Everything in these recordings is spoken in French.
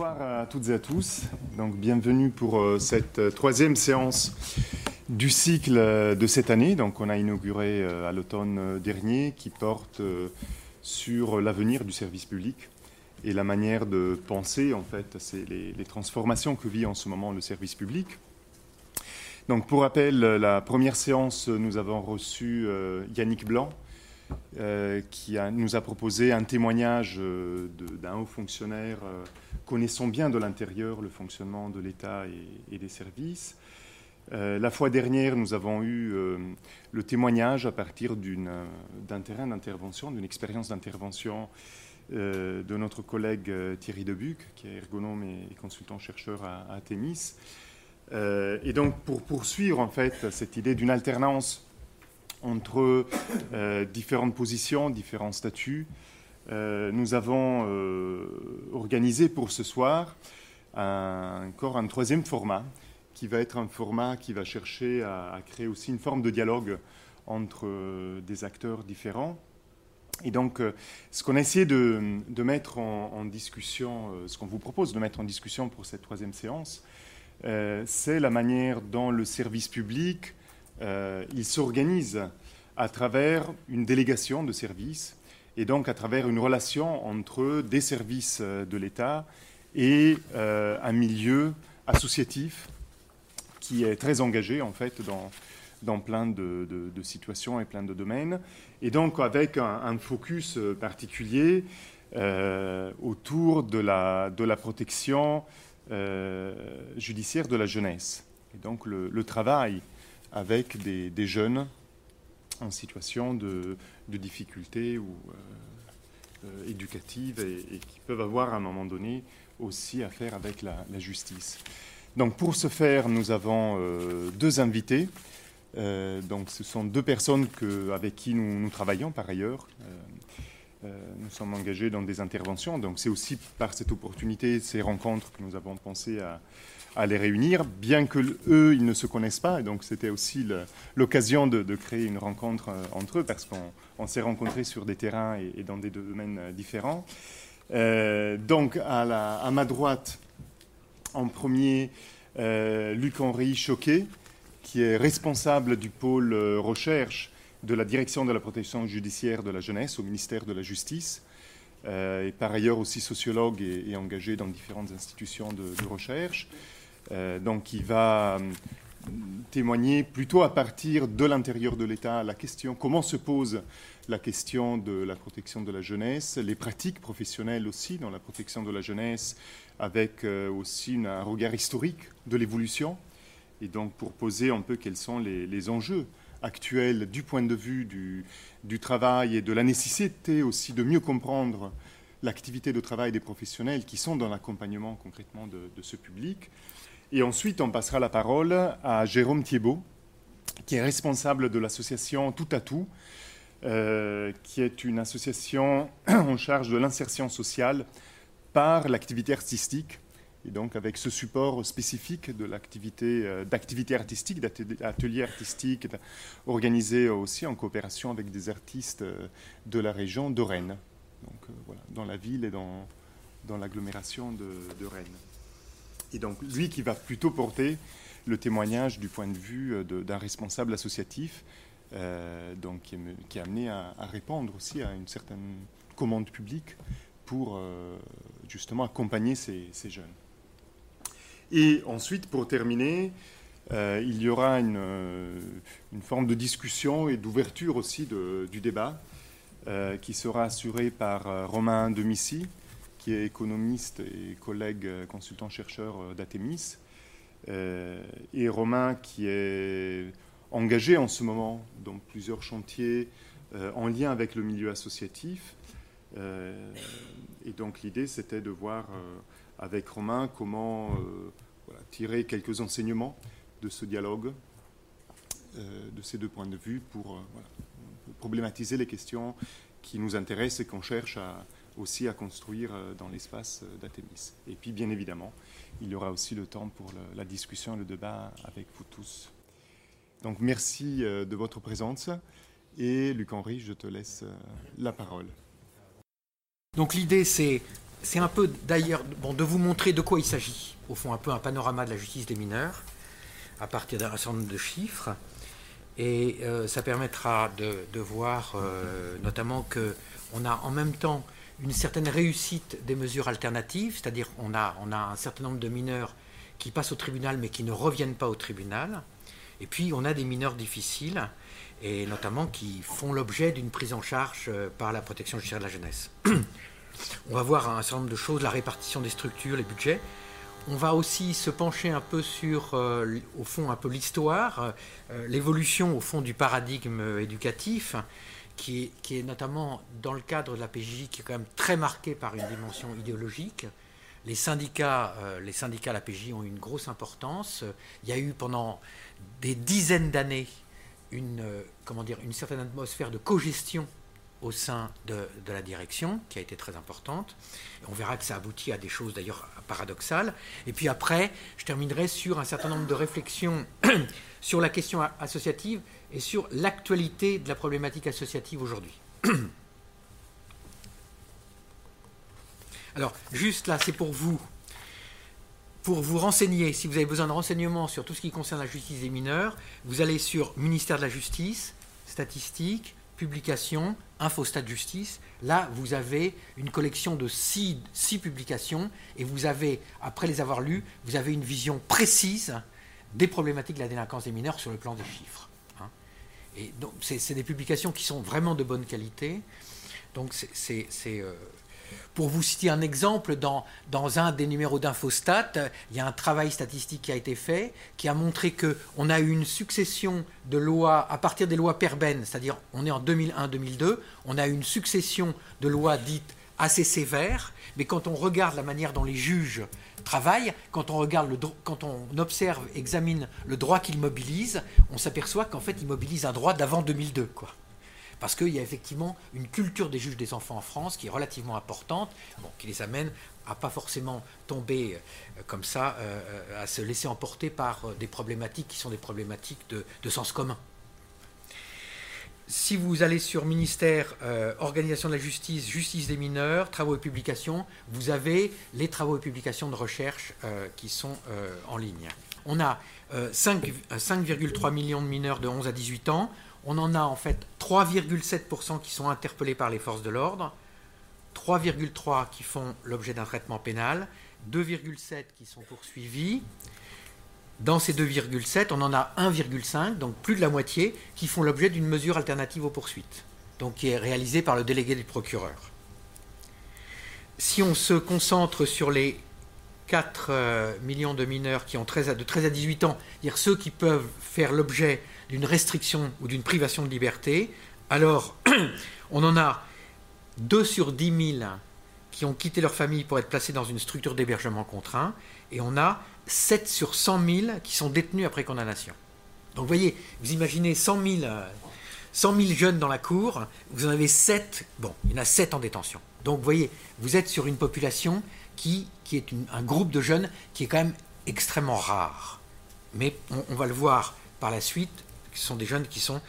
bonsoir à toutes et à tous. Donc, bienvenue pour euh, cette euh, troisième séance du cycle euh, de cette année. Donc, on a inauguré à l'automne dernier qui porte sur l'avenir du service public et la manière de penser, en fait, c'est les, transformations que vit en ce moment le service public. Donc, pour rappel, la première séance, nous avons reçu Yannick Blanc, euh, qui nous a proposé un témoignage euh, d'un haut fonctionnaire euh, connaissant bien de l'intérieur le fonctionnement de l'État et, des services. la fois dernière, nous avons eu le témoignage à partir d'un terrain d'intervention, d'une expérience d'intervention de notre collègue Thierry Debuc, qui est ergonome et, consultant chercheur à, à et donc, pour poursuivre en fait cette idée d'une alternance entre euh, différentes positions, différents statuts. Euh, nous avons euh, organisé pour ce soir encore un troisième format, qui va être un format qui va chercher à, créer aussi une forme de dialogue entre des acteurs différents. Et donc, ce qu'on a essayé de, mettre en, discussion, ce qu'on vous propose de mettre en discussion pour cette troisième séance, c'est la manière dont le service public il s'organise à travers une délégation de services et donc à travers une relation entre des services euh, de l'État et euh, un milieu associatif qui est très engagé en fait dans, plein de, situations et plein de domaines, et donc avec un, focus particulier autour de la, protection judiciaire de la jeunesse. Et donc le travail avec des, jeunes en situation de, difficulté ou euh, euh, éducative et, qui peuvent avoir à un moment donné aussi à faire avec la, justice. Donc pour ce faire, nous avons euh, deux invités. donc ce sont deux personnes avec qui nous, nous travaillons par ailleurs. nous sommes engagés dans des interventions. Donc c'est aussi par cette opportunité, ces rencontres que nous avons pensé à, à les réunir, bien que eux, ils ne se connaissent pas. Et donc, c'était aussi l'occasion de, créer une rencontre euh, entre eux, parce qu'on s'est rencontrés sur des terrains et, dans des domaines euh, différents. Euh, donc, à, ma droite, en premier, Luc-Henri Choquet, qui est responsable du pôle recherche de la direction de la protection judiciaire de la jeunesse au ministère de la Justice. et par ailleurs aussi sociologue et, engagé dans différentes institutions de recherche. Euh, donc il va euh, témoigner plutôt à partir de l'intérieur de l'État la question comment se pose la question de la protection de la jeunesse, les pratiques professionnelles aussi dans la protection de la jeunesse, avec euh, aussi un regard historique de l'évolution, et donc pour poser un peu quels sont les, enjeux actuels du point de vue du, travail et de la nécessité aussi de mieux comprendre l'activité de travail des professionnels qui sont dans l'accompagnement concrètement de ce public. Et ensuite, on passera la parole à Jérôme Thiebaud, qui est responsable de l'association Tout à Tout, euh, qui est une association en charge de l'insertion sociale par l'activité artistique. Et donc avec ce support spécifique de l'activité euh, d'activité artistique, d'ateliers artistiques, organisés aussi en coopération avec des artistes euh, de la région de Rennes, donc voilà, dans la ville et dans, dans l'agglomération de, de Rennes. Et donc lui qui va plutôt porter le témoignage du point de vue euh, d'un responsable associatif, euh, qui est, amené à, répondre aussi à une certaine commande publique pour euh, justement accompagner ces, jeunes. Et ensuite, pour terminer, il y aura une, une, forme de discussion et d'ouverture aussi du débat qui sera assurée par Romain Demici, qui est économiste et collègue euh, consultant-chercheur euh, d'Atemis, euh, et Romain qui est engagé en ce moment dans plusieurs chantiers en lien avec le milieu associatif. et donc l'idée, c'était de voir avec Romain comment tirer quelques enseignements de ce dialogue, de ces deux points de vue, pour problématiser les questions qui nous intéressent et qu'on cherche à, aussi à construire euh, dans l'espace euh, d'Athémis. Et puis, bien évidemment, il y aura aussi le temps pour la discussion, le débat avec vous tous. Donc, merci euh, de votre présence. Et Luc-Henri, je te laisse la parole. Donc, l'idée, c'est c'est un peu d'ailleurs bon, de vous montrer de quoi il s'agit. Au fond, un peu un panorama de la justice des mineurs à partir d'un certain nombre de chiffres. Et ça permettra de, voir euh, notamment qu'on a en même temps une certaine réussite des mesures alternatives, c'est-à-dire on a, on a un certain nombre de mineurs qui passent au tribunal mais qui ne reviennent pas au tribunal. Et puis on a des mineurs difficiles et notamment qui font l'objet d'une prise en charge euh, par la protection judiciaire de la jeunesse. On va voir un certain nombre de choses, la répartition des structures, les budgets. On va aussi se pencher un peu sur, euh, au fond, un peu l'histoire, euh, l'évolution, au fond, du paradigme éducatif, qui est, notamment dans le cadre de la PJJ, qui est quand même très marqué par une dimension idéologique. Les syndicats, euh, les syndicats la PJJ ont une grosse importance. Il y a eu pendant des dizaines d'années une, comment dire, une certaine atmosphère de cogestion au sein de, la direction, qui a été très importante. On verra que ça aboutit à des choses d'ailleurs paradoxales. Et puis après, je terminerai sur un certain nombre de réflexions sur la question associative et sur l'actualité de la problématique associative aujourd'hui. Alors, juste là, c'est pour vous, pour vous renseigner, si vous avez besoin de renseignements sur tout ce qui concerne la justice des mineurs, vous allez sur ministère de la Justice, statistiques, publications, Infostat Justice. Là, vous avez une collection de six, publications et vous avez, après les avoir lues, vous avez une vision précise des problématiques de la délinquance des mineurs sur le plan des chiffres. Et donc, c'est des publications qui sont vraiment de bonne qualité. Donc, c'est euh, pour vous citer un exemple, dans, dans un des numéros d'Infostat, il y a un travail statistique qui a été fait qui a montré qu'on a eu une succession de lois, à partir des lois Perben, c'est-à-dire on est en 2001-2002, on a eu une succession de lois dites assez sévères, mais quand on regarde la manière dont les juges travaillent, quand on regarde le, quand on observe, examine le droit qu'ils mobilisent, on s'aperçoit qu'en fait ils mobilisent un droit d'avant 2002, quoi parce qu'il y a effectivement une culture des juges des enfants en France qui est relativement importante, qui les amène à pas forcément tomber euh, comme ça, euh, euh, à se laisser emporter par des problématiques qui sont des problématiques de, sens commun. Si vous allez sur ministère, organisation de la justice, justice des mineurs, travaux et publications, vous avez les travaux et publications de recherche qui sont en ligne. On a 5,3 millions de mineurs de 11 à 18 ans on en a en fait 3,7% qui sont interpellés par les forces de l'ordre, 3,3% qui font l'objet d'un traitement pénal, 2,7% qui sont poursuivis. Dans ces 2,7, on en a 1,5, donc plus de la moitié, qui font l'objet d'une mesure alternative aux poursuites, donc qui est réalisée par le délégué du procureur. Si on se concentre sur les 4 euh, millions de mineurs qui ont de 13 à 18 ans, c'est-à-dire ceux qui peuvent faire l'objet d'une restriction ou d'une privation de liberté, alors on en a 2 sur 10 000 qui ont quitté leur famille pour être placés dans une structure d'hébergement contraint, et on a 7 sur 100 000 qui sont détenus après condamnation. Donc vous voyez, vous imaginez 100 000, 100 jeunes dans la cour, vous en avez 7, bon, il y en a 7 en détention. Donc vous voyez, vous êtes sur une population qui, qui est un groupe de jeunes qui est quand même extrêmement rare. Mais on va le voir par la suite, ce sont des jeunes qui sont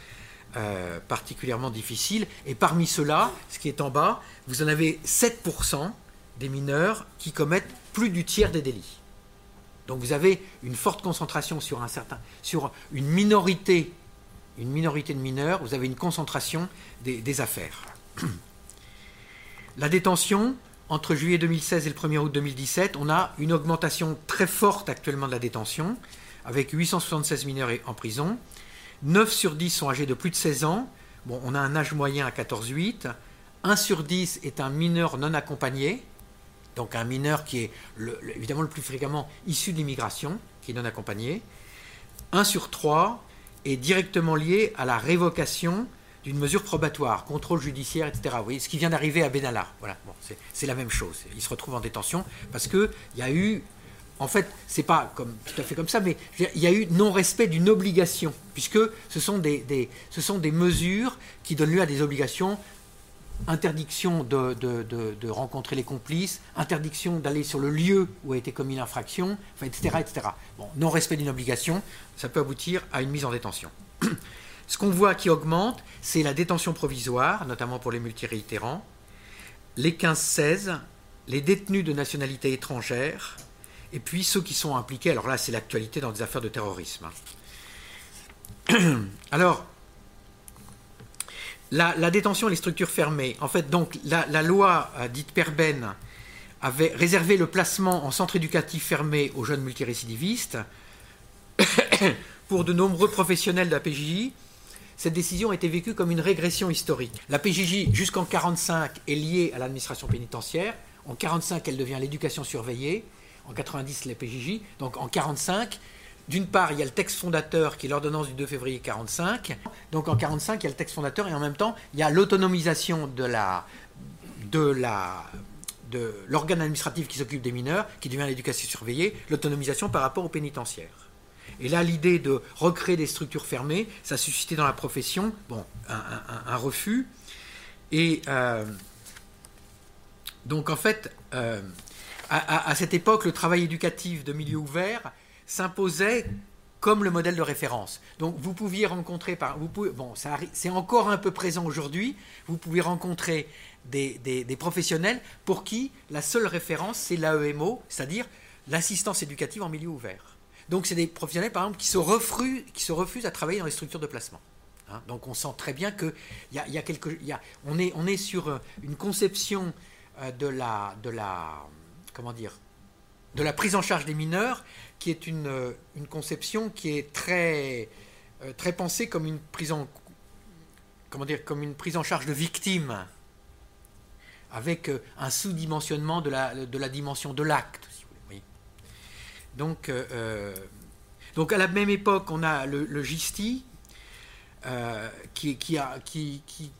euh, particulièrement difficiles. Et parmi ceux-là, ce qui est en bas, vous en avez 7% des mineurs qui commettent plus du tiers des délits. Donc vous avez une forte concentration sur un certain, sur une minorité, une minorité de mineurs. Vous avez une concentration des, affaires. La détention, entre juillet 2016 et le 1er août 2017, on a une augmentation très forte actuellement de la détention, avec 876 mineurs en prison, 9 sur 10 sont âgés de plus de 16 ans. On a un âge moyen à 14-8. 1 sur 10 est un mineur non accompagné, donc un mineur qui est évidemment le plus fréquemment issu de l'immigration, qui est non accompagné. 1 sur 3 est directement lié à la révocation d'une mesure probatoire, contrôle judiciaire, etc. Vous voyez, ce qui vient d'arriver à Benalla. Voilà, bon, c'est la même chose. Il se retrouve en détention parce qu'il y a eu en fait, c'est pas tout à fait comme ça, mais il y a eu non-respect d'une obligation, puisque ce sont des mesures qui donnent lieu à des obligations interdiction de, rencontrer les complices, interdiction d'aller sur le lieu où a été commis l'infraction, etc., etc. Bon, non-respect d'une obligation, ça peut aboutir à une mise en détention. Ce qu'on voit qui augmente, c'est la détention provisoire, notamment pour les multiréitérants, les 15-16 les détenus de nationalité étrangère, et puis ceux qui sont impliqués, alors là c'est l'actualité dans des affaires de terrorisme. Alors, la, détention et les structures fermées, en fait, donc la, loi euh, dite Perben avait réservé le placement en centre éducatif fermé aux jeunes multirécidivistes. Pour de nombreux professionnels de la PJJ, cette décision a été vécue comme une régression historique. La PJJ, jusqu'en 1945, est liée à l'administration pénitentiaire. En 1945, elle devient l'éducation surveillée. En 90, la PJJ. Donc en 1945, d'une part, il y a le texte fondateur qui est l'ordonnance du 2 février 1945. Donc en 1945, il y a le texte fondateur et en même temps, il y a l'autonomisation de la, de la de l'organe administratif qui s'occupe des mineurs, qui devient l'éducation surveillée, l'autonomisation par rapport aux pénitentiaires. Et là, l'idée de recréer des structures fermées, ça a suscité dans la profession bon, un, refus. Et euh, donc, en fait, euh, à, cette époque, le travail éducatif de milieu ouvert s'imposait comme le modèle de référence. Donc, vous pouviez rencontrer, vous bon, c'est encore un peu présent aujourd'hui, vous pouvez rencontrer des, des, professionnels pour qui la seule référence, c'est l'AEMO, c'est-à-dire l'assistance éducative en milieu ouvert. Donc c'est des professionnels, par exemple, qui se, refusent, qui se refusent à travailler dans les structures de placement. Hein. donc on sent très bien que y a, y a quelque, y a, on, est, on est sur euh, une conception euh, de, la, de la comment dire de la prise en charge des mineurs qui est une, euh, une conception qui est très très pensée comme une prise en comment dire comme une prise en charge de victimes avec un sous-dimensionnement de la, de la dimension de l'acte donc, euh, euh, donc à la même époque, on a le, GISTI, euh, qui, qui, a, qui, qui,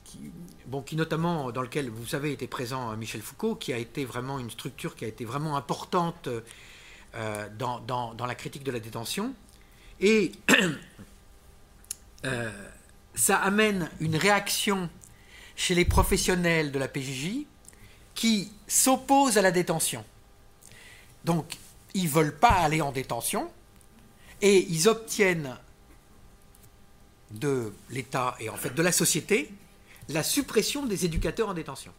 bon, qui notamment dans lequel vous savez était présent Michel Foucault, qui a été vraiment une structure qui a été vraiment importante dans, dans, la critique de la détention. Et ça amène une réaction chez les professionnels de la PJJ qui s'opposent à la détention. Donc ils ne veulent pas aller en détention et ils obtiennent de l'État et en fait de la société la suppression des éducateurs en détention.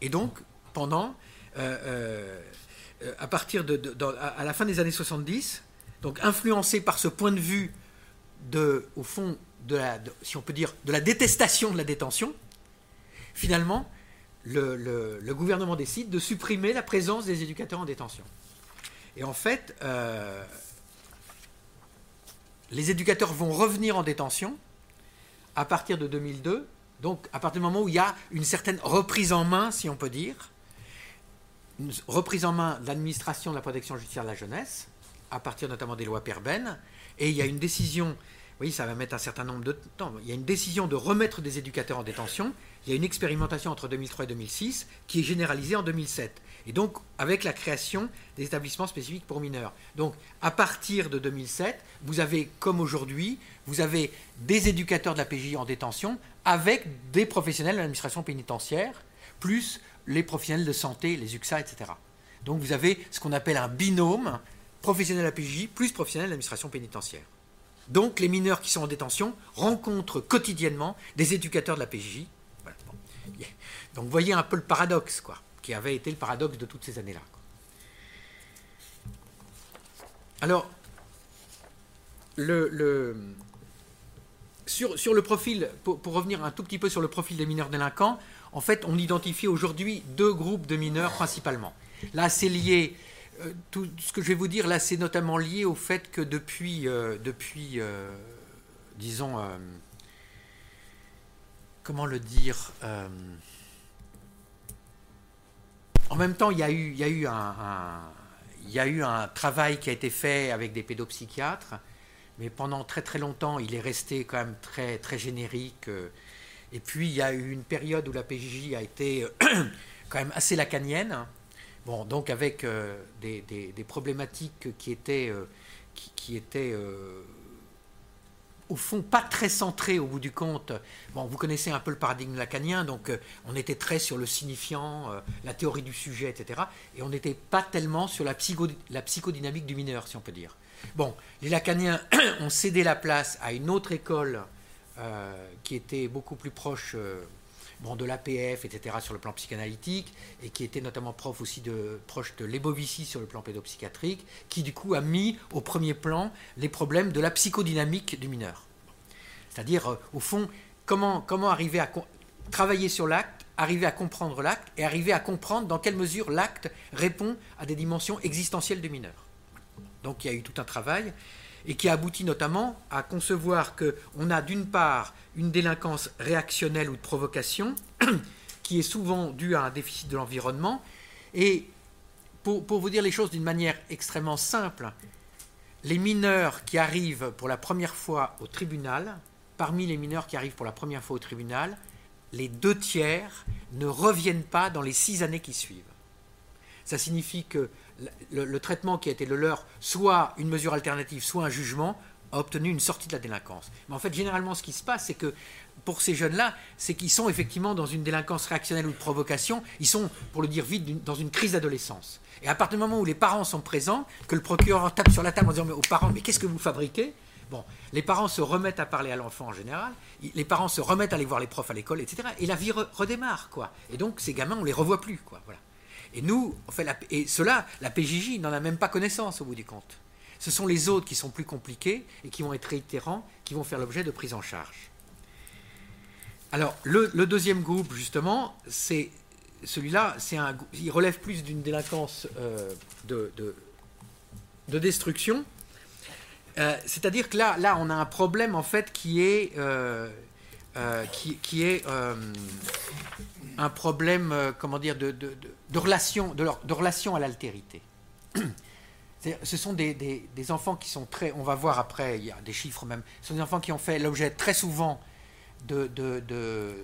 Et donc, pendant, euh, euh, à partir de, à la fin des années 70, donc influencé par ce point de vue de, au fond, de la, si on peut dire, de la détestation de la détention, finalement, le gouvernement décide de supprimer la présence des éducateurs en détention. Et en fait, euh, les éducateurs vont revenir en détention à partir de 2002, donc à partir du moment où il y a une certaine reprise en main, si on peut dire, une reprise en main de l'administration de la protection judiciaire de la jeunesse, à partir notamment des lois Perben, et il y a une décision, oui, ça va mettre un certain nombre de temps, il y a une décision de remettre des éducateurs en détention, il y a une expérimentation entre 2003 et 2006 qui est généralisée en 2007 et donc avec la création des établissements spécifiques pour mineurs. Donc à partir de 2007, vous avez, comme aujourd'hui, vous avez des éducateurs de la PJ en détention avec des professionnels de l'administration pénitentiaire, plus les professionnels de santé, les UXA, etc. Donc vous avez ce qu'on appelle un binôme professionnel de la PJ plus professionnel de l'administration pénitentiaire. Donc les mineurs qui sont en détention rencontrent quotidiennement des éducateurs de la PJ. Donc vous voyez un peu le paradoxe, quoi qui avait été le paradoxe de toutes ces années-là. Alors, sur, le profil, pour, revenir un tout petit peu sur le profil des mineurs délinquants, en fait, on identifie aujourd'hui deux groupes de mineurs principalement. Là, c'est lié, euh, tout ce que je vais vous dire, là, c'est notamment lié au fait que depuis, euh, depuis euh, disons, comment le dire en même temps, il y a eu, un, y a eu un travail qui a été fait avec des pédopsychiatres, mais pendant très très longtemps, il est resté quand même très, très générique. Et puis, il y a eu une période où la PJJ a été quand même assez lacanienne. Bon, donc avec euh, des, problématiques qui étaient, euh, qui, étaient euh, au fond pas très centré au bout du compte. Bon, vous connaissez un peu le paradigme lacanien, donc euh, on était très sur le signifiant, euh, la théorie du sujet, etc. Et on n'était pas tellement sur la, la psychodynamique du mineur, si on peut dire. Bon, les lacaniens ont cédé la place à une autre école euh, qui était beaucoup plus proche bon, de l'APF, etc., sur le plan psychanalytique, et qui était notamment prof aussi de, proche de Lebovici sur le plan pédopsychiatrique, qui du coup a mis au premier plan les problèmes de la psychodynamique du mineur. C'est-à-dire, euh, au fond, comment, comment arriver à travailler sur l'acte, arriver à comprendre l'acte, et arriver à comprendre dans quelle mesure l'acte répond à des dimensions existentielles du mineur. Donc il y a eu tout un travail et qui aboutit notamment à concevoir qu'on a d'une part une délinquance réactionnelle ou de provocation, qui est souvent due à un déficit de l'environnement. Et pour, pour, vous dire les choses d'une manière extrêmement simple, les mineurs qui arrivent pour la première fois au tribunal, parmi les mineurs qui arrivent pour la première fois au tribunal, les deux tiers ne reviennent pas dans les six années qui suivent. Ça signifie que le, traitement qui a été le leur, soit une mesure alternative, soit un jugement, a obtenu une sortie de la délinquance. Mais en fait, généralement, ce qui se passe, c'est que pour ces jeunes-là, c'est qu'ils sont effectivement dans une délinquance réactionnelle ou de provocation, ils sont, pour le dire vite, dans une crise d'adolescence. Et à partir du moment où les parents sont présents, que le procureur tape sur la table en disant aux parents, mais qu'est-ce que vous fabriquez? Bon, les parents se remettent à parler à l'enfant en général, les parents se remettent à aller voir les profs à l'école, etc. Et la vie redémarre, quoi. Et donc, ces gamins, on les revoit plus, quoi. Voilà. Et nous, on fait la, et cela, la PJJ n'en a même pas connaissance au bout du compte. Ce sont les autres qui sont plus compliqués et qui vont être réitérants, qui vont faire l'objet de prise en charge. Alors, le, deuxième groupe, justement, c'est celui-là, c'est un, il relève plus d'une délinquance euh, de, de, destruction. Euh, c'est-à-dire que là, là, on a un problème en fait qui est, euh, qui, est un problème, comment dire, de relation, de, de relation à l'altérité. Ce sont des, enfants qui sont très, on va voir après, il y a des chiffres même, ce sont des enfants qui ont fait l'objet très souvent de, de,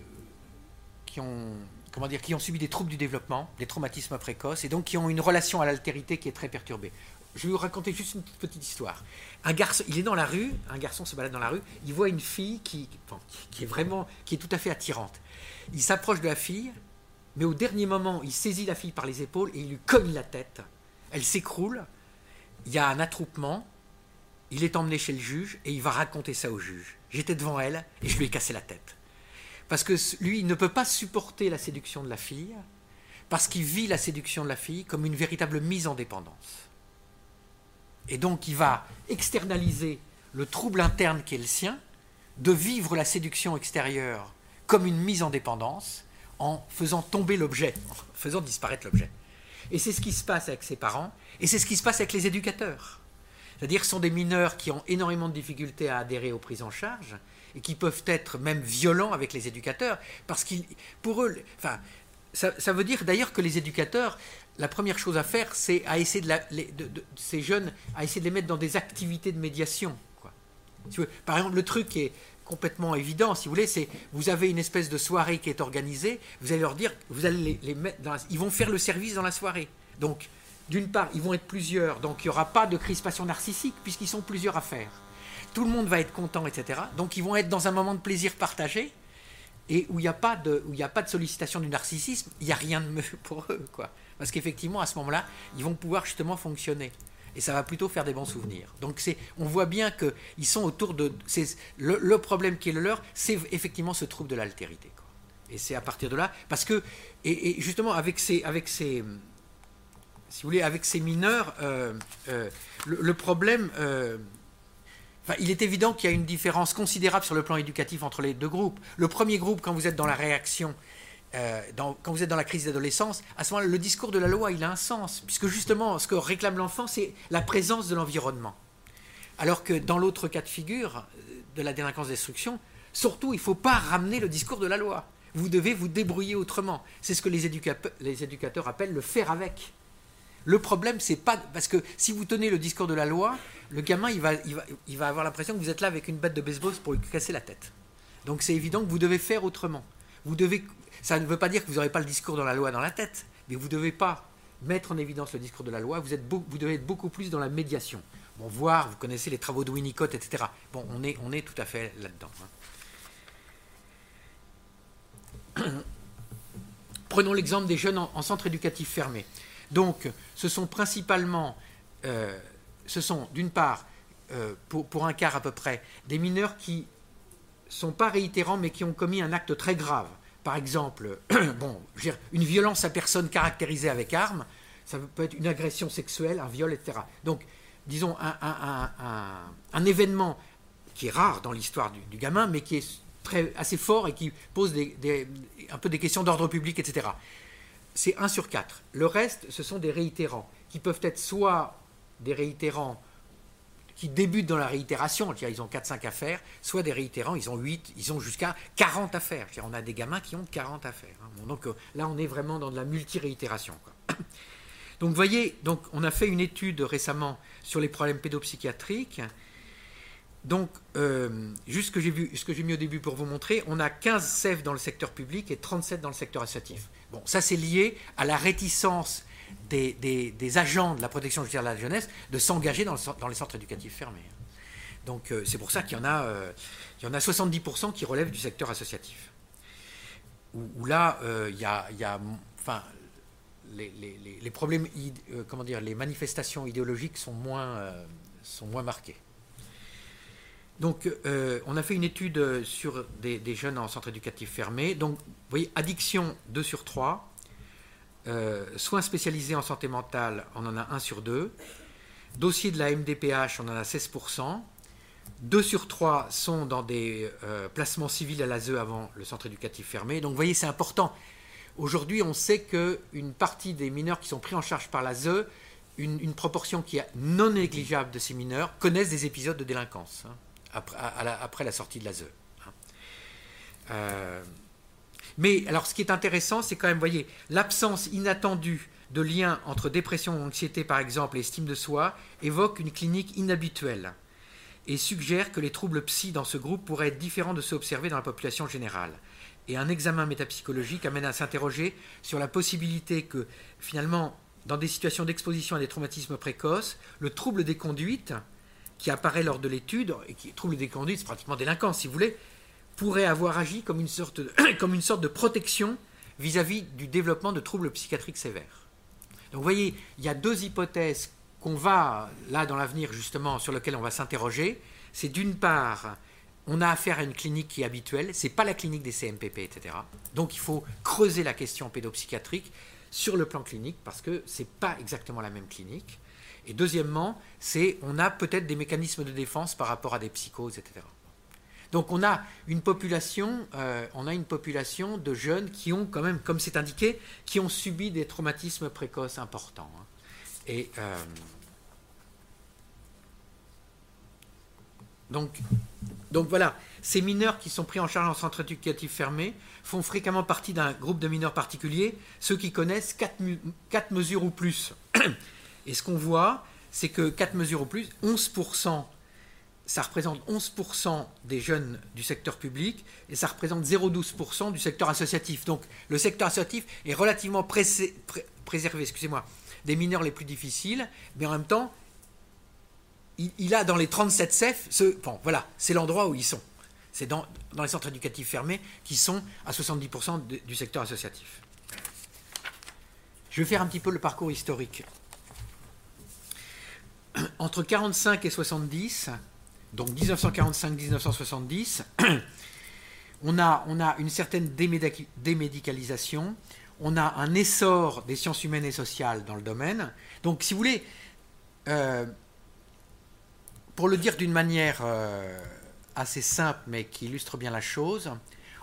qui ont, comment dire, qui ont subi des troubles du développement, des traumatismes précoces, et donc qui ont une relation à l'altérité qui est très perturbée. Je vais vous raconter juste une petite histoire. Un garçon, il est dans la rue, un garçon se balade dans la rue, il voit une fille qui, qui est vraiment, qui est tout à fait attirante. Il s'approche de la fille, mais au dernier moment, il saisit la fille par les épaules et il lui cogne la tête. Elle s'écroule, il y a un attroupement, il est emmené chez le juge et il va raconter ça au juge. J'étais devant elle et je lui ai cassé la tête. Parce que lui, il ne peut pas supporter la séduction de la fille, parce qu'il vit la séduction de la fille comme une véritable mise en dépendance. Et donc il va externaliser le trouble interne qui est le sien, de vivre la séduction extérieure comme une mise en dépendance, en faisant tomber l'objet, en faisant disparaître l'objet. Et c'est ce qui se passe avec ses parents, et c'est ce qui se passe avec les éducateurs. C'est-à-dire ce sont des mineurs qui ont énormément de difficultés à adhérer aux prises en charge, et qui peuvent être même violents avec les éducateurs, parce qu'ils, pour eux, enfin, ça, veut dire d'ailleurs que les éducateurs, la première chose à faire, c'est à essayer de, ces jeunes, à essayer de les mettre dans des activités de médiation. Quoi. Par exemple, le truc est, complètement évident, si vous voulez, c'est vous avez une espèce de soirée qui est organisée, vous allez leur dire, vous allez les, mettre dans ils vont faire le service dans la soirée. Donc, d'une part, ils vont être plusieurs, donc il n'y aura pas de crispation narcissique puisqu'ils sont plusieurs à faire. Tout le monde va être content, etc. Donc, ils vont être dans un moment de plaisir partagé et où il n'y a pas de, il a pas de sollicitation du narcissisme, il n'y a rien de mieux pour eux, quoi. Parce qu'effectivement, à ce moment-là, ils vont pouvoir justement fonctionner et ça va plutôt faire des bons souvenirs. Donc on voit bien qu'ils sont autour de... Le, problème qui est le leur, c'est effectivement ce trouble de l'altérité. Et c'est à partir de là, parce que, et, justement avec ces, avec ces, si vous voulez, avec ces mineurs, euh, euh, le, problème, euh, il est évident qu'il y a une différence considérable sur le plan éducatif entre les deux groupes. Le premier groupe, quand vous êtes dans la réaction, euh, quand vous êtes dans la crise d'adolescence, à ce moment-là, le discours de la loi, il a un sens, puisque justement, ce que réclame l'enfant, c'est la présence de l'environnement. Alors que dans l'autre cas de figure euh, de la délinquance destruction, surtout, il ne faut pas ramener le discours de la loi. Vous devez vous débrouiller autrement. C'est ce que les, éducateurs appellent le faire avec. Le problème, c'est pas parce que si vous tenez le discours de la loi, le gamin, il va, il va, il va avoir l'impression que vous êtes là avec une batte de baseball pour lui casser la tête. Donc c'est évident que vous devez faire autrement. Vous devez ça ne veut pas dire que vous n'aurez pas le discours de la loi dans la tête, mais vous ne devez pas mettre en évidence le discours de la loi, vous, êtes vous devez être beaucoup plus dans la médiation. Bon, voir, vous connaissez les travaux de Winnicott, etc. Bon, on est, on est tout à fait là-dedans. Hein. Prenons l'exemple des jeunes en, centre éducatif fermé. Donc, ce sont principalement, euh, ce sont d'une part, euh, pour, pour, un quart à peu près, des mineurs qui sont pas réitérants mais qui ont commis un acte très grave par exemple, une violence à personne caractérisée avec arme, ça peut être une agression sexuelle, un viol, etc. Donc, disons, un, événement qui est rare dans l'histoire du, gamin, mais qui est assez fort et qui pose un peu des questions d'ordre public, etc. C'est 1 sur 4. Le reste, ce sont des réitérants, qui peuvent être soit des réitérants qui débutent dans la réitération, ils ont 4-5 affaires, soit des réitérants, ils ont 8, ils ont jusqu'à 40 affaires. On a des gamins qui ont 40 affaires. Hein. donc euh, là, on est vraiment dans de la multi-réitération. Donc vous voyez, donc, on a fait une étude récemment sur les problèmes pédopsychiatriques. Donc, euh, juste ce que j'ai mis au début pour vous montrer, on a 15 CEF dans le secteur public et 37 dans le secteur associatif. Bon, ça c'est lié à la réticence des, agents de la protection judiciaire de la jeunesse de s'engager dans, les centres éducatifs fermés. Donc euh, c'est pour ça qu'il y en a, euh, y en a 70% qui relèvent du secteur associatif. Où, là, il y a, enfin, les, problèmes, euh, comment dire, les manifestations idéologiques sont moins, euh, sont moins marquées. Donc, euh, on a fait une étude sur des, jeunes en centre éducatif fermé. Donc, vous voyez, addiction 2 sur 3. Soins spécialisés en santé mentale, on en a 1 sur 2. Dossier de la MDPH, on en a 16%. 2 sur 3 sont dans des placements civils à l'ASE avant le centre éducatif fermé. Donc, vous voyez, c'est important. Aujourd'hui, on sait qu'une partie des mineurs qui sont pris en charge par la ZE, une, proportion qui est non négligeable de ces mineurs, connaissent des épisodes de délinquance hein, après, la, sortie de la ZE. Hein. Euh, mais alors, ce qui est intéressant, c'est quand même, voyez, l'absence inattendue de lien entre dépression, anxiété, par exemple, et estime de soi, évoque une clinique inhabituelle et suggère que les troubles psy dans ce groupe pourraient être différents de ceux observés dans la population générale. Et un examen métapsychologique amène à s'interroger sur la possibilité que, finalement, dans des situations d'exposition à des traumatismes précoces, le trouble des conduites, qui apparaît lors de l'étude, et qui trouble des conduites, c'est pratiquement délinquance, si vous voulez, pourrait avoir agi comme une sorte de, protection vis-à-vis du développement de troubles psychiatriques sévères. Donc vous voyez, il y a deux hypothèses qu'on va, là dans l'avenir justement, sur lesquelles on va s'interroger. C'est d'une part on a affaire à une clinique qui est habituelle, c'est pas la clinique des CMPP, etc. Donc il faut creuser la question pédopsychiatrique sur le plan clinique parce que c'est pas exactement la même clinique. Et deuxièmement, c'est on a peut-être des mécanismes de défense par rapport à des psychoses, etc. Donc on a une population, euh, on a une population de jeunes qui ont quand même, comme c'est indiqué, qui ont subi des traumatismes précoces importants. Hein. Et euh, Donc, donc voilà, ces mineurs qui sont pris en charge en centre éducatif fermé font fréquemment partie d'un groupe de mineurs particuliers, ceux qui connaissent 4, mesures ou plus. Et ce qu'on voit, c'est que 4 mesures ou plus, 11%, ça représente 11% des jeunes du secteur public et ça représente 0,12% du secteur associatif. Donc le secteur associatif est relativement préservé, excusez-moi, des mineurs les plus difficiles, mais en même temps, il, a dans les 37 CEF, ce, bon, voilà, c'est l'endroit où ils sont. C'est dans, les centres éducatifs fermés qui sont à 70% du secteur associatif. Je vais faire un petit peu le parcours historique. Entre 45 et 70, donc 1945-1970, on a, on a une certaine démédicalisation, on a un essor des sciences humaines et sociales dans le domaine. Donc, si vous voulez, euh, pour le dire d'une manière euh, assez simple, mais qui illustre bien la chose,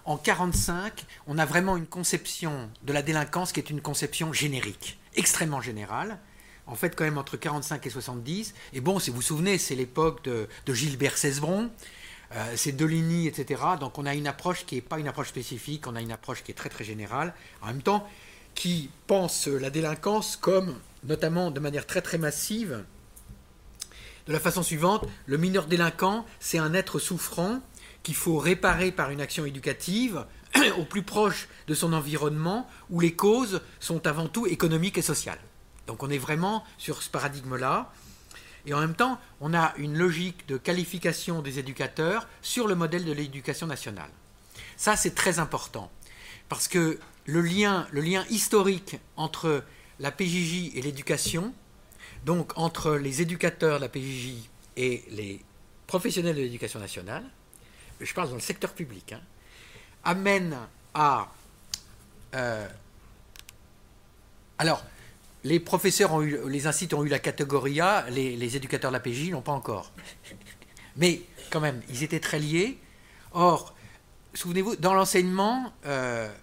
en 1945, on a vraiment une conception de la délinquance qui est une conception générique, extrêmement générale. En fait, quand même entre 45 et 70. Et bon, si vous vous souvenez, c'est l'époque de, Gilbert Cesbron, euh, c'est Deligny, etc. Donc on a une approche qui n'est pas une approche spécifique, on a une approche qui est très très générale. En même temps, qui pense la délinquance comme, notamment de manière très très massive, de la façon suivante, le mineur délinquant, c'est un être souffrant qu'il faut réparer par une action éducative au plus proche de son environnement où les causes sont avant tout économiques et sociales. Donc on est vraiment sur ce paradigme-là. Et en même temps, on a une logique de qualification des éducateurs sur le modèle de l'éducation nationale. Ça, c'est très important. Parce que le lien, historique entre la PJJ et l'éducation, donc entre les éducateurs de la PJJ et les professionnels de l'éducation nationale, je parle dans le secteur public, hein, amène à alors, les professeurs ont eu, les instituts ont eu la catégorie A, les, éducateurs de la PJ n'ont pas encore. Mais quand même, ils étaient très liés. Or, souvenez-vous, dans l'enseignement, euh,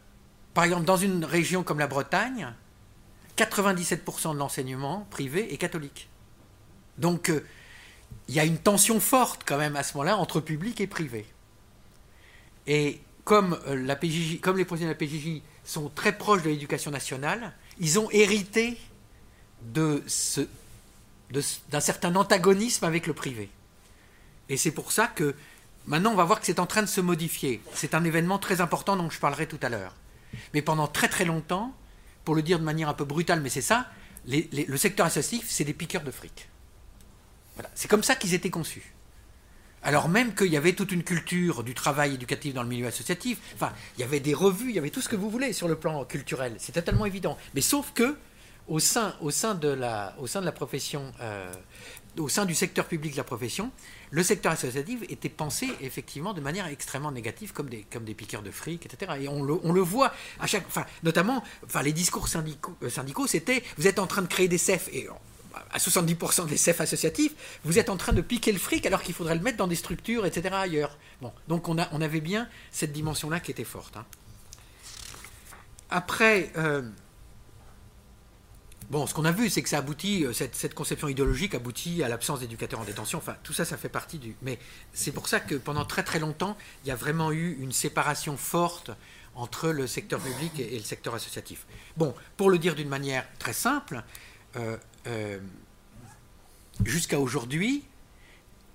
par exemple, dans une région comme la Bretagne, 97% de l'enseignement privé est catholique. Donc, euh, il y a une tension forte quand même à ce moment-là entre public et privé. Et comme, euh, la PJJ, comme les professeurs de la PJJ sont très proches de l'éducation nationale, ils ont hérité d'un certain antagonisme avec le privé. Et c'est pour ça que maintenant on va voir que c'est en train de se modifier. C'est un événement très important dont je parlerai tout à l'heure. Mais pendant très très longtemps, pour le dire de manière un peu brutale, mais c'est ça, le secteur associatif, c'est des piqueurs de fric. Voilà. C'est comme ça qu'ils étaient conçus. Alors même qu'il y avait toute une culture du travail éducatif dans le milieu associatif, enfin, il y avait des revues, il y avait tout ce que vous voulez sur le plan culturel, c'était tellement évident. Mais sauf que, au sein, au sein, de, la, au sein de la profession, euh, au sein du secteur public de la profession, le secteur associatif était pensé effectivement de manière extrêmement négative, comme des, comme des piqueurs de fric, etc. Et on le, on le voit à chaque, enfin, notamment, enfin, les discours syndicaux, euh, syndicaux c'était, vous êtes en train de créer des CEF, et à 70% des CEF associatifs, vous êtes en train de piquer le fric alors qu'il faudrait le mettre dans des structures, etc. ailleurs. Bon, donc on, a, on avait bien cette dimension-là qui était forte. Hein. Après, euh, bon, ce qu'on a vu, c'est que ça aboutit, euh, cette, conception idéologique aboutit à l'absence d'éducateurs en détention. Enfin, tout ça, ça fait partie du. Mais c'est pour ça que pendant très très longtemps, il y a vraiment eu une séparation forte entre le secteur public et, le secteur associatif. Bon, pour le dire d'une manière très simple, euh, euh, jusqu'à aujourd'hui,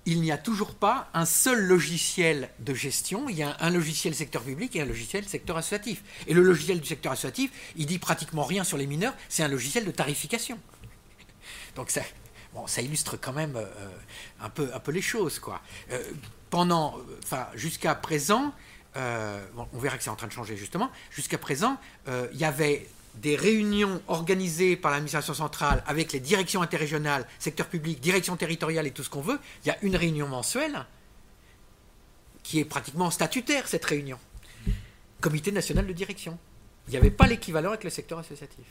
il n'y a toujours pas un seul logiciel de gestion. Il y a un logiciel secteur public et un logiciel secteur associatif. Et le logiciel du secteur associatif, il dit pratiquement rien sur les mineurs. C'est un logiciel de tarification. Donc ça, bon, ça illustre quand même euh, un, peu, les choses, quoi. Euh, pendant, enfin, jusqu'à présent, on verra que c'est en train de changer justement. Jusqu'à présent, il y avait des réunions organisées par l'administration centrale avec les directions interrégionales, secteur public, direction territoriale et tout ce qu'on veut, il y a une réunion mensuelle qui est pratiquement statutaire, cette réunion. Comité national de direction. Il n'y avait pas l'équivalent avec le secteur associatif.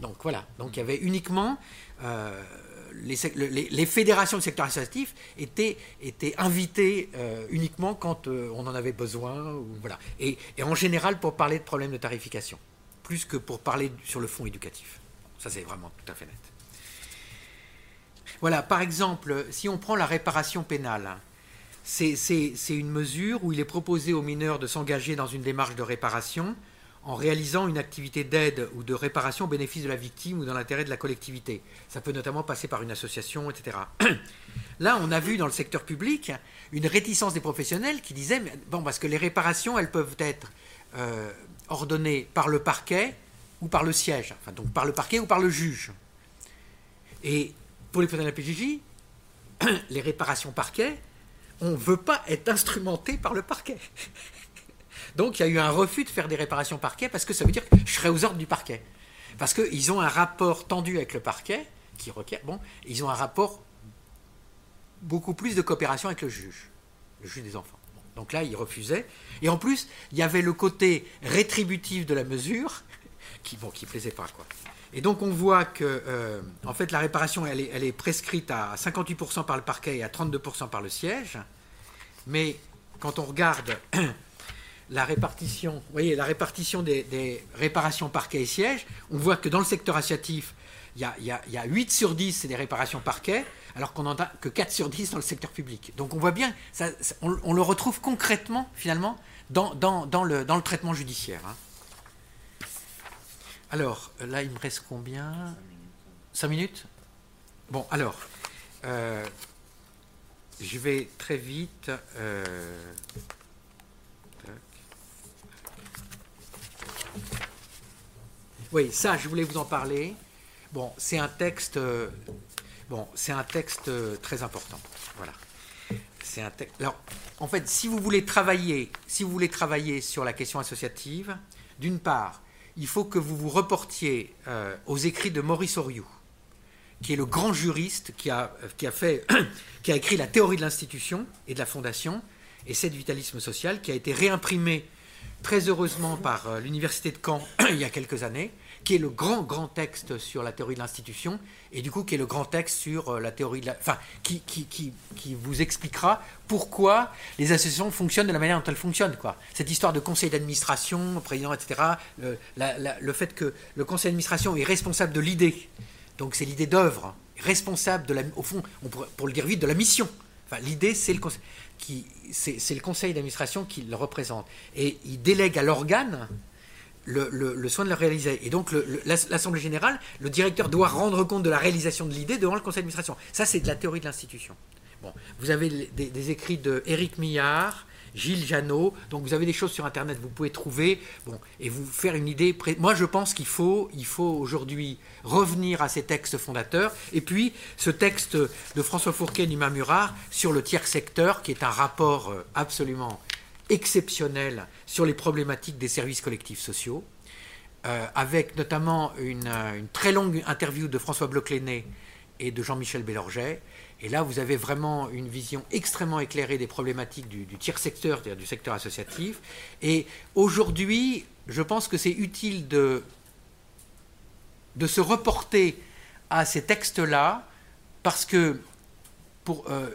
donc voilà, donc il y avait uniquement euh, les, fédérations du secteur associatif étaient, invitées euh, uniquement quand euh, on en avait besoin, et en général pour parler de problèmes de tarification plus que pour parler sur le fond éducatif. Ça, c'est vraiment tout à fait net. Voilà, par exemple, si on prend la réparation pénale, c'est une mesure où il est proposé aux mineurs de s'engager dans une démarche de réparation en réalisant une activité d'aide ou de réparation au bénéfice de la victime ou dans l'intérêt de la collectivité. Ça peut notamment passer par une association, etc. Là, on a vu dans le secteur public une réticence des professionnels qui disaient, bon, parce que les réparations, elles peuvent être euh, ordonné par le parquet ou par le siège, enfin donc par le parquet ou par le juge. Et pour les de la PJJ, les réparations parquet, on ne veut pas être instrumenté par le parquet. Donc il y a eu un refus de faire des réparations parquet parce que ça veut dire que je serai aux ordres du parquet. Parce qu'ils ont un rapport tendu avec le parquet qui requiert, bon, ils ont un rapport beaucoup plus de coopération avec le juge, le juge des enfants. Donc là, il refusait. Et en plus, il y avait le côté rétributif de la mesure qui, bon, qui plaisait pas. Quoi. Et donc on voit que, euh, en fait, la réparation, elle est, elle est, prescrite à 58% par le parquet et à 32% par le siège. Mais quand on regarde la répartition, voyez, la répartition des, réparations parquet et siège, on voit que dans le secteur associatif, il y a, il y a 8 sur 10, c'est des réparations parquet, alors qu'on n'en a que 4 sur 10 dans le secteur public. Donc on voit bien, on, le retrouve concrètement, finalement, dans, le, traitement judiciaire. Hein. Alors, là, il me reste combien? 5 minutes Bon, alors, euh, je vais très vite. Euh, oui, ça, je voulais vous en parler. Bon, c'est un texte euh, Bon, c'est un texte euh, très important. Voilà. C'est en fait, si vous voulez travailler, si vous voulez travailler sur la question associative, d'une part, il faut que vous vous reportiez euh, aux écrits de Maurice Oriou, qui est le grand juriste qui a, qui a, qui a écrit la théorie de l'institution et de la fondation, et cette vitalisme social, qui a été réimprimé très heureusement par euh, l'université de Caen il y a quelques années, qui est le grand, grand texte sur la théorie de l'institution, et du coup qui est le grand texte sur euh, la théorie de la... Enfin, qui, qui, qui, qui, vous expliquera pourquoi les associations fonctionnent de la manière dont elles fonctionnent. Quoi. Cette histoire de conseil d'administration, président, etc., le, le fait que le conseil d'administration est responsable de l'idée, donc c'est l'idée d'œuvre, responsable, de la, au fond, pour le dire vite, de la mission. Enfin, l'idée, c'est le conseil c'est le conseil d'administration qui le représente. Et il délègue à l'organe le, soin de le réaliser. Et donc, l'Assemblée générale, le directeur doit rendre compte de la réalisation de l'idée devant le conseil d'administration. Ça, c'est de la théorie de l'institution. Bon, vous avez des, écrits de Éric Millard, Gilles Janot. Donc vous avez des choses sur Internet, vous pouvez trouver bon, et vous faire une idée. Moi, je pense qu'il faut, il faut aujourd'hui revenir à ces textes fondateurs. Et puis, ce texte de François Fourquet et Nima Murar sur le tiers secteur, qui est un rapport euh, absolument exceptionnel sur les problématiques des services collectifs sociaux, euh, avec notamment une, euh, une, très longue interview de François Bloclené et de Jean-Michel Bélorget, et là, vous avez vraiment une vision extrêmement éclairée des problématiques du, tiers secteur, c'est-à-dire du secteur associatif. Et aujourd'hui, je pense que c'est utile de, se reporter à ces textes-là, parce que pour, euh,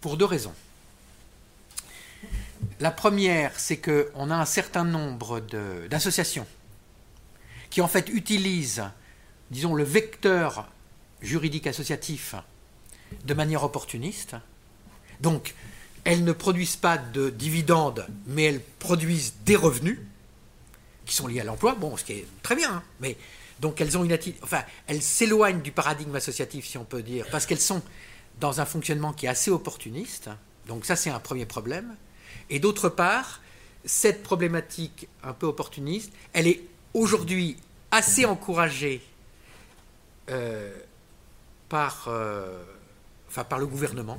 pour deux raisons. La première, c'est qu'on a un certain nombre d'associations qui en fait utilisent, disons, le vecteur juridique associatif de manière opportuniste. Donc, elles ne produisent pas de dividendes, mais elles produisent des revenus qui sont liés à l'emploi. Bon, ce qui est très bien, hein, mais donc elles ont une enfin, elles s'éloignent du paradigme associatif, si on peut dire, parce qu'elles sont dans un fonctionnement qui est assez opportuniste. Donc ça, c'est un premier problème. Et d'autre part, cette problématique un peu opportuniste, elle est aujourd'hui assez encouragée euh, par, euh, par le gouvernement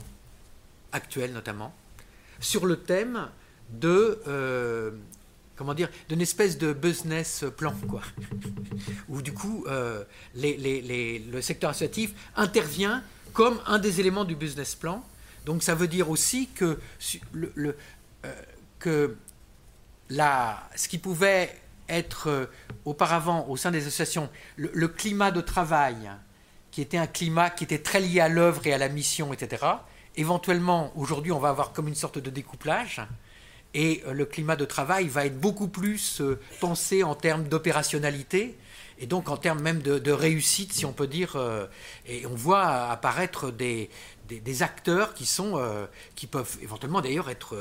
actuel notamment, sur le thème de, euh, d'une espèce de business plan, quoi. Où du coup, le secteur associatif intervient comme un des éléments du business plan. Donc ça veut dire aussi que, que la, ce qui pouvait être auparavant au sein des associations, le climat de travail, qui était un climat qui était très lié à l'œuvre et à la mission, etc. Éventuellement, aujourd'hui, on va avoir comme une sorte de découplage. Et euh, le climat de travail va être beaucoup plus euh, pensé en termes d'opérationnalité et donc en termes même de, réussite, si on peut dire. Euh, et on voit apparaître des, des, acteurs qui, sont, qui peuvent éventuellement d'ailleurs être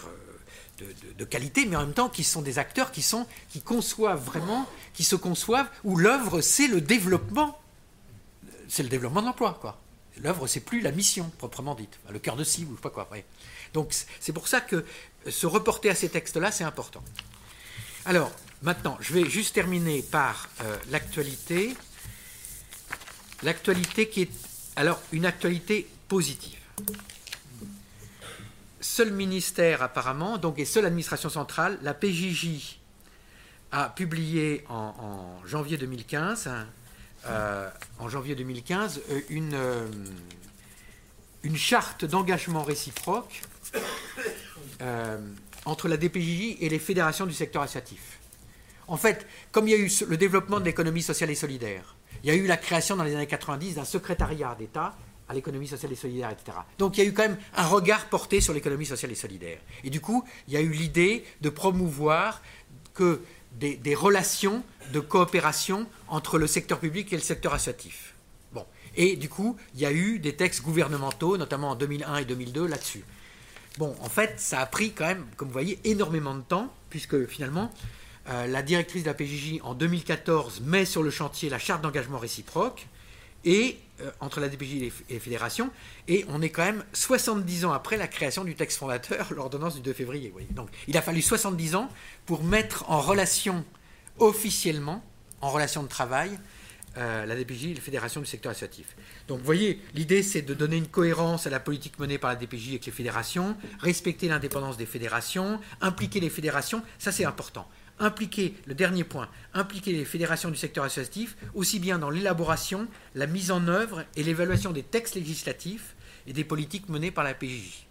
de, de, qualité, mais en même temps qui sont des acteurs qui, sont, qui conçoivent vraiment, qui se conçoivent, où l'œuvre, c'est le développement c'est le développement de l'emploi, quoi. L'œuvre, c'est plus la mission proprement dite, le cœur de cible ou je sais pas quoi. Donc c'est pour ça que euh, se reporter à ces textes-là, c'est important. Alors maintenant, je vais juste terminer par euh, l'actualité. L'actualité qui est alors une actualité positive. Seul ministère apparemment, donc et seule administration centrale, la PJJ a publié en, janvier 2015 euh, en janvier 2015 euh, une, euh, une charte d'engagement réciproque entre la DPJ et les fédérations du secteur associatif. En fait, comme il y a eu le développement de l'économie sociale et solidaire, il y a eu la création dans les années 90 d'un secrétariat d'État à l'économie sociale et solidaire, etc. Donc il y a eu quand même un regard porté sur l'économie sociale et solidaire. Et du coup, il y a eu l'idée de promouvoir des, relations de coopération entre le secteur public et le secteur associatif. Et du coup, il y a eu des textes gouvernementaux, notamment en 2001 et 2002, là-dessus. Bon, en fait, ça a pris quand même, comme vous voyez, énormément de temps, puisque finalement, euh, la directrice de la PJJ, en 2014, met sur le chantier la charte d'engagement réciproque, et entre la DPJ et les fédérations, et on est quand même 70 ans après la création du texte fondateur, l'ordonnance du 2 février. Donc il a fallu 70 ans pour mettre en relation officiellement, en relation de travail, euh, la DPJ et les fédérations du secteur associatif. Donc vous voyez, l'idée c'est de donner une cohérence à la politique menée par la DPJ avec les fédérations, respecter l'indépendance des fédérations, impliquer les fédérations, ça c'est important impliquer, le dernier point, impliquer les fédérations du secteur associatif aussi bien dans l'élaboration, la mise en œuvre et l'évaluation des textes législatifs et des politiques menées par la PJJ.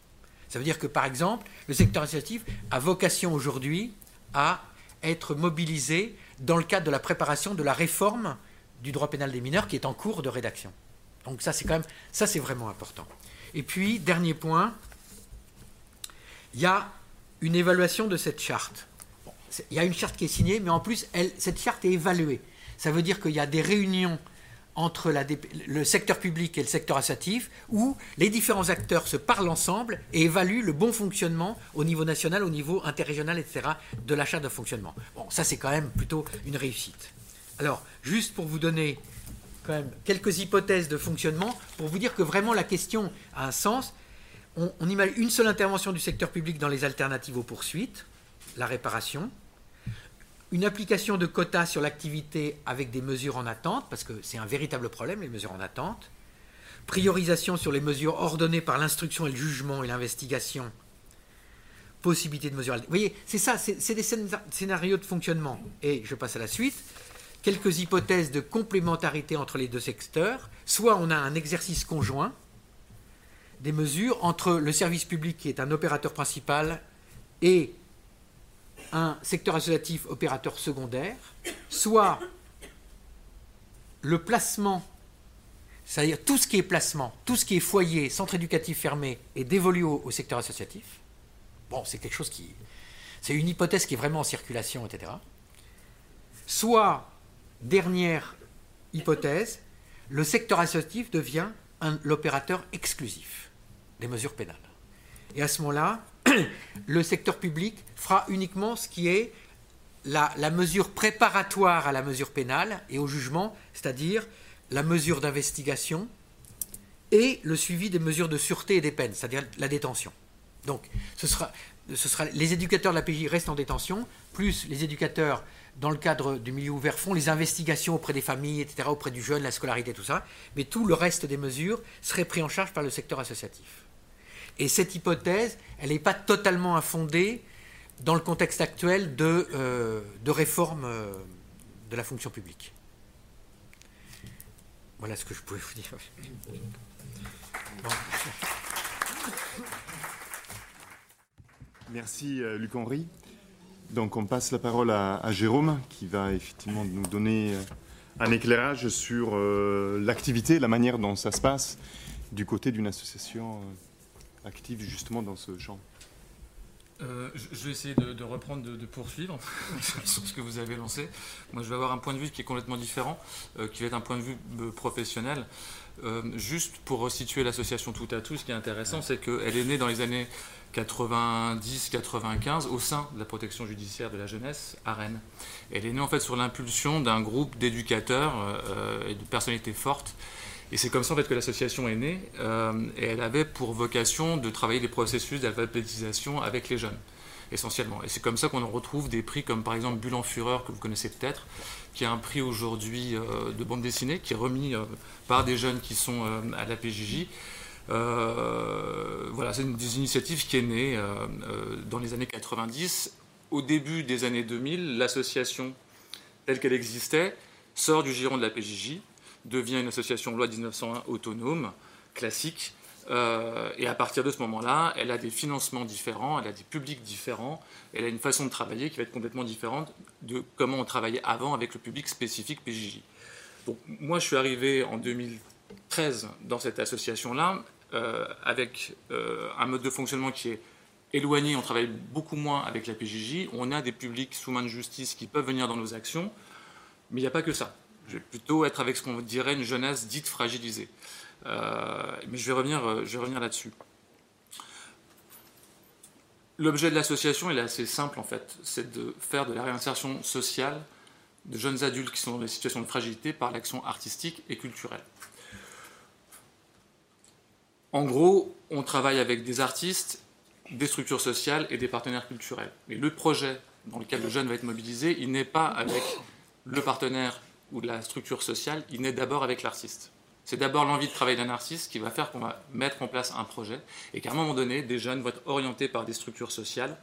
Ça veut dire que, par exemple, le secteur associatif a vocation aujourd'hui à être mobilisé dans le cadre de la préparation de la réforme du droit pénal des mineurs qui est en cours de rédaction. Donc ça, c'est quand même, c'est vraiment important. Et puis, dernier point, il y a une évaluation de cette charte. Il y a une charte qui est signée, mais en plus, cette charte est évaluée. Ça veut dire qu'il y a des réunions entre le secteur public et le secteur associatif, où les différents acteurs se parlent ensemble et évaluent le bon fonctionnement au niveau national, au niveau interrégional, etc., de l'achat de fonctionnement. Bon, ça c'est quand même plutôt une réussite. Alors, juste pour vous donner quand même quelques hypothèses de fonctionnement, pour vous dire que vraiment la question a un sens, on, on imagine une seule intervention du secteur public dans les alternatives aux poursuites, la réparation, une application de quotas sur l'activité avec des mesures en attente, parce que c'est un véritable problème, les mesures en attente, priorisation sur les mesures ordonnées par l'instruction et le jugement et l'investigation, possibilité de mesures. Vous voyez, c'est ça, c'est des scénarios de fonctionnement. Et je passe à la suite. Quelques hypothèses de complémentarité entre les deux secteurs. Soit on a un exercice conjoint des mesures entre le service public qui est un opérateur principal et un secteur associatif opérateur secondaire, soit le placement, c'est-à-dire tout ce qui est placement, tout ce qui est foyer, centre éducatif fermé, est dévolu au, secteur associatif. Bon, c'est quelque chose qui. C'est une hypothèse qui est vraiment en circulation, etc. Soit, dernière hypothèse, le secteur associatif devient l'opérateur exclusif des mesures pénales. Et à ce moment-là, le secteur public fera uniquement ce qui est la, mesure préparatoire à la mesure pénale et au jugement, c'est-à-dire la mesure d'investigation et le suivi des mesures de sûreté et des peines, c'est-à-dire la détention. Donc, ce sera, ce sera, les éducateurs de la PJ restent en détention, plus les éducateurs, dans le cadre du milieu ouvert, font les investigations auprès des familles, etc., auprès du jeune, la scolarité, tout ça, mais tout le reste des mesures serait pris en charge par le secteur associatif. Et cette hypothèse, elle n'est pas totalement infondée dans le contexte actuel de, euh, réforme euh, de la fonction publique. Voilà ce que je pouvais vous dire. Merci euh, Luc Henry. Donc on passe la parole à, Jérôme qui va effectivement nous donner un éclairage sur l'activité, la manière dont ça se passe du côté d'une association active justement dans ce champ euh, je vais essayer de, reprendre, de, poursuivre sur ce que vous avez lancé. Moi, je vais avoir un point de vue qui est complètement différent, euh, qui va être un point de vue euh, professionnel. juste pour resituer l'association Tout à Tout, ce qui est intéressant, c'est qu'elle est née dans les années 90-95 au sein de la protection judiciaire de la jeunesse à Rennes. Elle est née en fait sur l'impulsion d'un groupe d'éducateurs et de personnalités fortes et c'est comme ça en fait que l'association est née, euh, et elle avait pour vocation de travailler des processus d'alphabétisation avec les jeunes, essentiellement. Et c'est comme ça qu'on en retrouve des prix comme par exemple Bulle en Fureur, que vous connaissez peut-être, qui est un prix aujourd'hui euh, de bande dessinée, qui est remis euh, par des jeunes qui sont à la PJJ. voilà, c'est une des initiatives qui est née dans les années 90. Au début des années 2000, l'association telle qu'elle existait sort du giron de la PJJ devient une association loi 1901 autonome, classique. Euh, et à partir de ce moment-là, elle a des financements différents, elle a des publics différents, elle a une façon de travailler qui va être complètement différente de comment on travaillait avant avec le public spécifique PJJ. Donc moi, je suis arrivé en 2013 dans cette association-là euh, avec euh, un mode de fonctionnement qui est éloigné. On travaille beaucoup moins avec la PJJ. On a des publics sous main de justice qui peuvent venir dans nos actions, mais il n'y a pas que ça. Je vais plutôt être avec ce qu'on dirait une jeunesse dite fragilisée. Euh, mais je vais revenir, euh, revenir là-dessus. L'objet de l'association, est assez simple en fait, c'est de faire de la réinsertion sociale de jeunes adultes qui sont dans des situations de fragilité par l'action artistique et culturelle. En gros, on travaille avec des artistes, des structures sociales et des partenaires culturels. Mais le projet dans lequel le jeune va être mobilisé, il n'est pas avec le partenaire ou de la structure sociale, il naît d'abord avec l'artiste. C'est d'abord l'envie de travailler d'un artiste qui va faire qu'on va mettre en place un projet et qu'à un moment donné, des jeunes vont être orientés par des structures sociales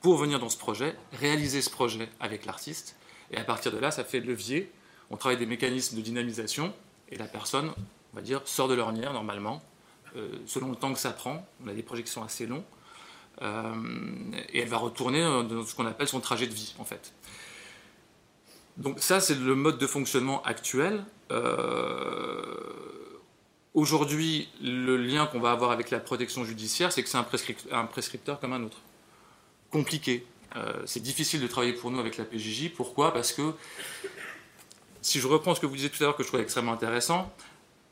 pour venir dans ce projet, réaliser ce projet avec l'artiste. Et à partir de là, ça fait levier. On travaille des mécanismes de dynamisation et la personne, on va dire, sort de l'ornière normalement, euh, selon le temps que ça prend. On a des projets qui sont assez longs. et elle va retourner dans ce qu'on appelle son trajet de vie, en fait. Donc ça, c'est le mode de fonctionnement actuel. Aujourd'hui, le lien qu'on va avoir avec la protection judiciaire, c'est que c'est un, prescripteur comme un autre. Compliqué. Euh, c'est difficile de travailler pour nous avec la PJJ. Pourquoi? Parce que, si je reprends ce que vous disiez tout à l'heure, que je trouvais extrêmement intéressant,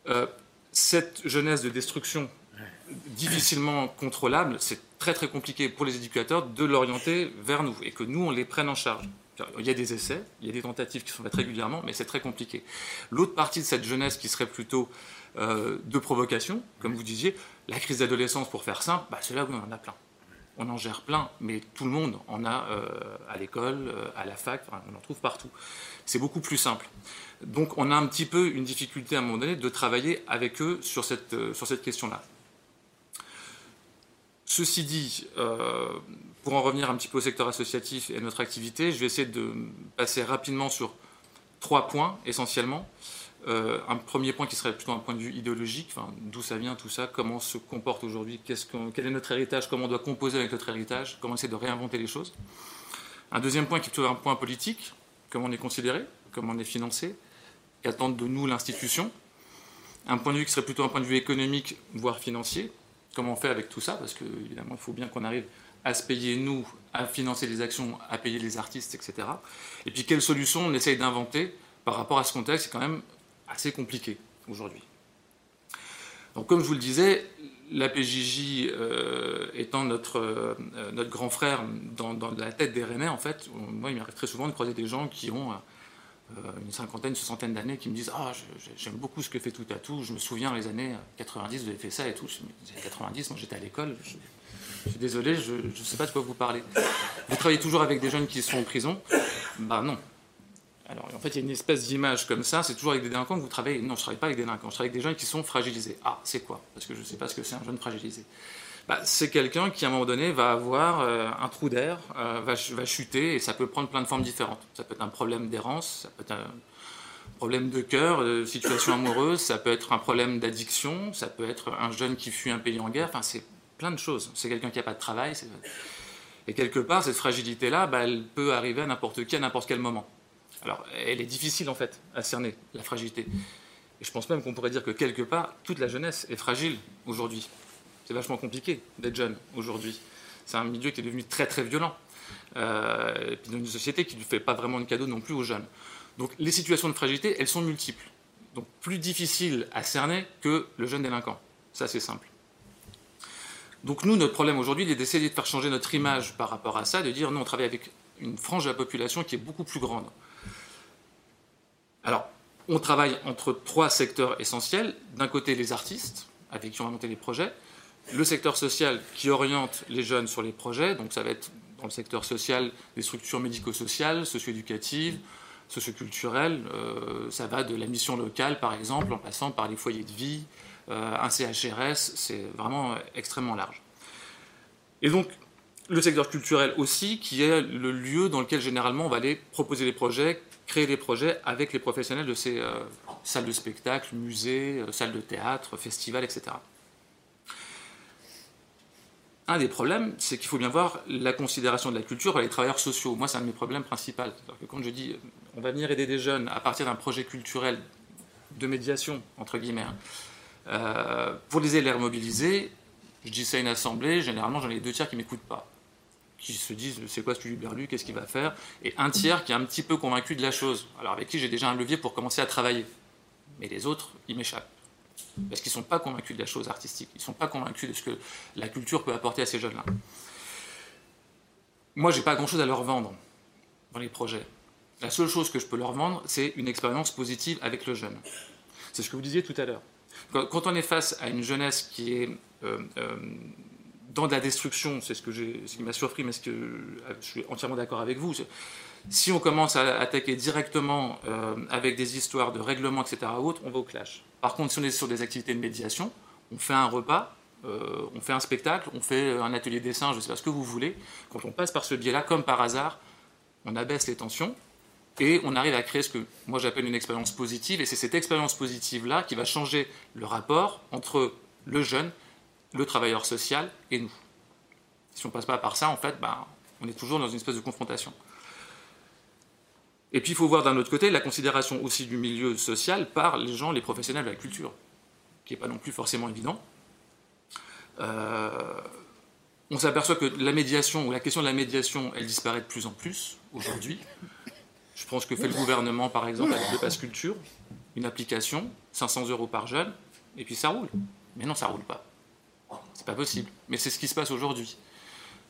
euh, cette jeunesse de destruction difficilement contrôlable, c'est très très compliqué pour les éducateurs de l'orienter vers nous et que nous, on les prenne en charge. Il y a des essais, il y a des tentatives qui sont faites régulièrement, mais c'est très compliqué. L'autre partie de cette jeunesse qui serait plutôt euh, de provocation, comme vous disiez, la crise d'adolescence, pour faire simple, bah, c'est là où on en a plein. On en gère plein, mais tout le monde en a euh, à l'école, euh, à la fac, on en trouve partout. C'est beaucoup plus simple. Donc on a un petit peu une difficulté à un moment donné de travailler avec eux sur cette, sur cette question-là. Ceci dit, pour en revenir un petit peu au secteur associatif et à notre activité, je vais essayer de passer rapidement sur trois points essentiellement. Euh, un premier point qui serait plutôt un point de vue idéologique, d'où ça vient tout ça, comment se comporte aujourd'hui, quel est notre héritage, comment on doit composer avec notre héritage, comment essayer de réinventer les choses. Un deuxième point qui est plutôt un point politique, comment on est considéré, comment on est financé, qu'attendent de nous l'institution. Un point de vue qui serait plutôt un point de vue économique, voire financier, comment on fait avec tout ça, parce qu'évidemment il faut bien qu'on arrive à se payer nous, à financer les actions, à payer les artistes, etc. Et puis quelles solutions on essaye d'inventer par rapport à ce contexte, c'est quand même assez compliqué aujourd'hui. Donc comme je vous le disais, la PJJ euh, étant notre, euh, notre grand frère dans, la tête des Rennais, en fait, moi il m'arrive très souvent de croiser des gens qui ont une cinquantaine, soixantaine d'années qui me disent Ah, j'aime beaucoup ce que fait tout à tout, je me souviens les années 90, vous avez fait ça et tout. Les années 90, moi j'étais à l'école, je, suis désolé, je ne sais pas de quoi vous parlez. Vous travaillez toujours avec des jeunes qui sont en prison? Ben non, alors, en fait, il y a une espèce d'image comme ça, c'est toujours avec des délinquants que vous travaillez. Non, je ne travaille pas avec des délinquants, je travaille avec des gens qui sont fragilisés. Ah, c'est quoi? Parce que je ne sais pas ce que c'est un jeune fragilisé. Bah, c'est quelqu'un qui, à un moment donné, va avoir euh, un trou d'air, euh, va, chuter, et ça peut prendre plein de formes différentes. Ça peut être un problème d'errance, ça peut être un problème de cœur, de situation amoureuse, ça peut être un problème d'addiction, ça peut être un jeune qui fuit un pays en guerre, enfin, c'est plein de choses. C'est quelqu'un qui n'a pas de travail. Et quelque part, cette fragilité-là, bah, elle peut arriver à n'importe qui, à n'importe quel moment. Alors, elle est difficile en fait à cerner, la fragilité. Et je pense même qu'on pourrait dire que quelque part, toute la jeunesse est fragile aujourd'hui. C'est vachement compliqué d'être jeune aujourd'hui. C'est un milieu qui est devenu très très violent. Euh, et puis dans une société qui ne fait pas vraiment de cadeau non plus aux jeunes. Donc les situations de fragilité, elles sont multiples. Donc plus difficiles à cerner que le jeune délinquant. Ça c'est simple. Donc nous, notre problème aujourd'hui, il est d'essayer de faire changer notre image par rapport à ça, de dire non, on travaille avec une frange de la population qui est beaucoup plus grande. Alors, on travaille entre trois secteurs essentiels. D'un côté, les artistes, avec qui on va monter les projets. Le secteur social qui oriente les jeunes sur les projets. Donc, ça va être dans le secteur social des structures médico-sociales, socio-éducatives, socioculturelles. Euh, ça va de la mission locale, par exemple, en passant par les foyers de vie, euh, un CHRS. C'est vraiment extrêmement large. Et donc, le secteur culturel aussi, qui est le lieu dans lequel généralement on va aller proposer les projets, créer des projets avec les professionnels de ces euh, salles de spectacle, musées, euh, salles de théâtre, festivals, etc. Un des problèmes, c'est qu'il faut bien voir la considération de la culture par les travailleurs sociaux. Moi, c'est un de mes problèmes principaux. Que quand je dis euh, on va venir aider des jeunes à partir d'un projet culturel de médiation, entre guillemets, hein, pour les aider à les remobiliser, je dis ça à une assemblée, généralement j'en ai deux tiers qui ne m'écoutent pas qui se disent c'est quoi ce Berlu, qu'est-ce qu'il va faire, et un tiers qui est un petit peu convaincu de la chose, alors avec qui j'ai déjà un levier pour commencer à travailler. Mais les autres, ils m'échappent. Parce qu'ils ne sont pas convaincus de la chose artistique, ils ne sont pas convaincus de ce que la culture peut apporter à ces jeunes-là. Moi, j'ai pas grand-chose à leur vendre dans les projets. La seule chose que je peux leur vendre, c'est une expérience positive avec le jeune. C'est ce que vous disiez tout à l'heure. Quand on est face à une jeunesse qui est euh, euh, dans de la destruction, c'est ce, que ce qui m'a surpris, mais ce que je suis entièrement d'accord avec vous. Si on commence à attaquer directement euh, avec des histoires de règlement, etc., on va au clash. Par contre, si on est sur des activités de médiation, on fait un repas, euh, on fait un spectacle, on fait un atelier dessin, je ne sais pas ce que vous voulez. Quand on passe par ce biais-là, comme par hasard, on abaisse les tensions et on arrive à créer ce que moi j'appelle une expérience positive. Et c'est cette expérience positive-là qui va changer le rapport entre le jeune le travailleur social et nous. Si on ne passe pas par ça, en fait, ben, on est toujours dans une espèce de confrontation. Et puis il faut voir d'un autre côté la considération aussi du milieu social par les gens, les professionnels de la culture, qui n'est pas non plus forcément évident. Euh, on s'aperçoit que la médiation, ou la question de la médiation, elle disparaît de plus en plus aujourd'hui. Je pense que fait le gouvernement, par exemple, avec le Pass Culture, une application, 500 euros par jeune, et puis ça roule. Mais non, ça roule pas. C'est pas possible. Mais c'est ce qui se passe aujourd'hui.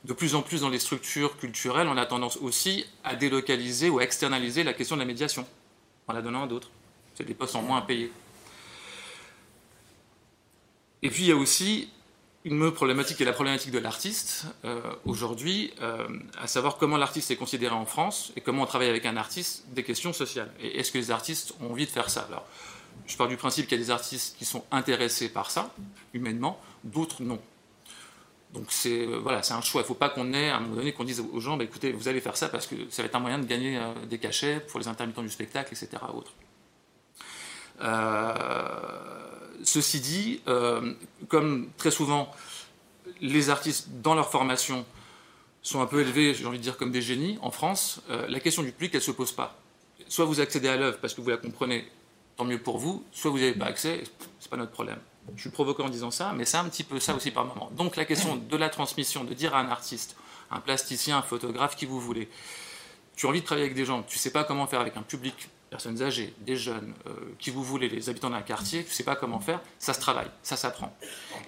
De plus en plus dans les structures culturelles, on a tendance aussi à délocaliser ou à externaliser la question de la médiation, en la donnant à d'autres. C'est des postes en moins à payer. Et puis il y a aussi une problématique qui est la problématique de l'artiste euh, aujourd'hui, euh, à savoir comment l'artiste est considéré en France et comment on travaille avec un artiste des questions sociales. Et est-ce que les artistes ont envie de faire ça? Alors, je pars du principe qu'il y a des artistes qui sont intéressés par ça, humainement, d'autres non. Donc c'est euh, voilà, c'est un choix. Il ne faut pas qu'on ait à un moment donné qu'on dise aux gens, bah, écoutez, vous allez faire ça parce que ça va être un moyen de gagner des cachets pour les intermittents du spectacle, etc. Autres. Ceci dit, euh, comme très souvent, les artistes, dans leur formation, sont un peu élevés, j'ai envie de dire, comme des génies en France, euh, la question du public, elle ne se pose pas. Soit vous accédez à l'œuvre parce que vous la comprenez, tant mieux pour vous, soit vous n'avez pas accès, ce n'est pas notre problème. Je suis provoquant en disant ça, mais c'est un petit peu ça aussi par moment. Donc la question de la transmission, de dire à un artiste, un plasticien, un photographe, qui vous voulez, tu as envie de travailler avec des gens, tu ne sais pas comment faire avec un public personnes âgées, des jeunes, euh, qui vous voulez, les habitants d'un quartier, tu ne sais pas comment faire, ça se travaille, ça s'apprend.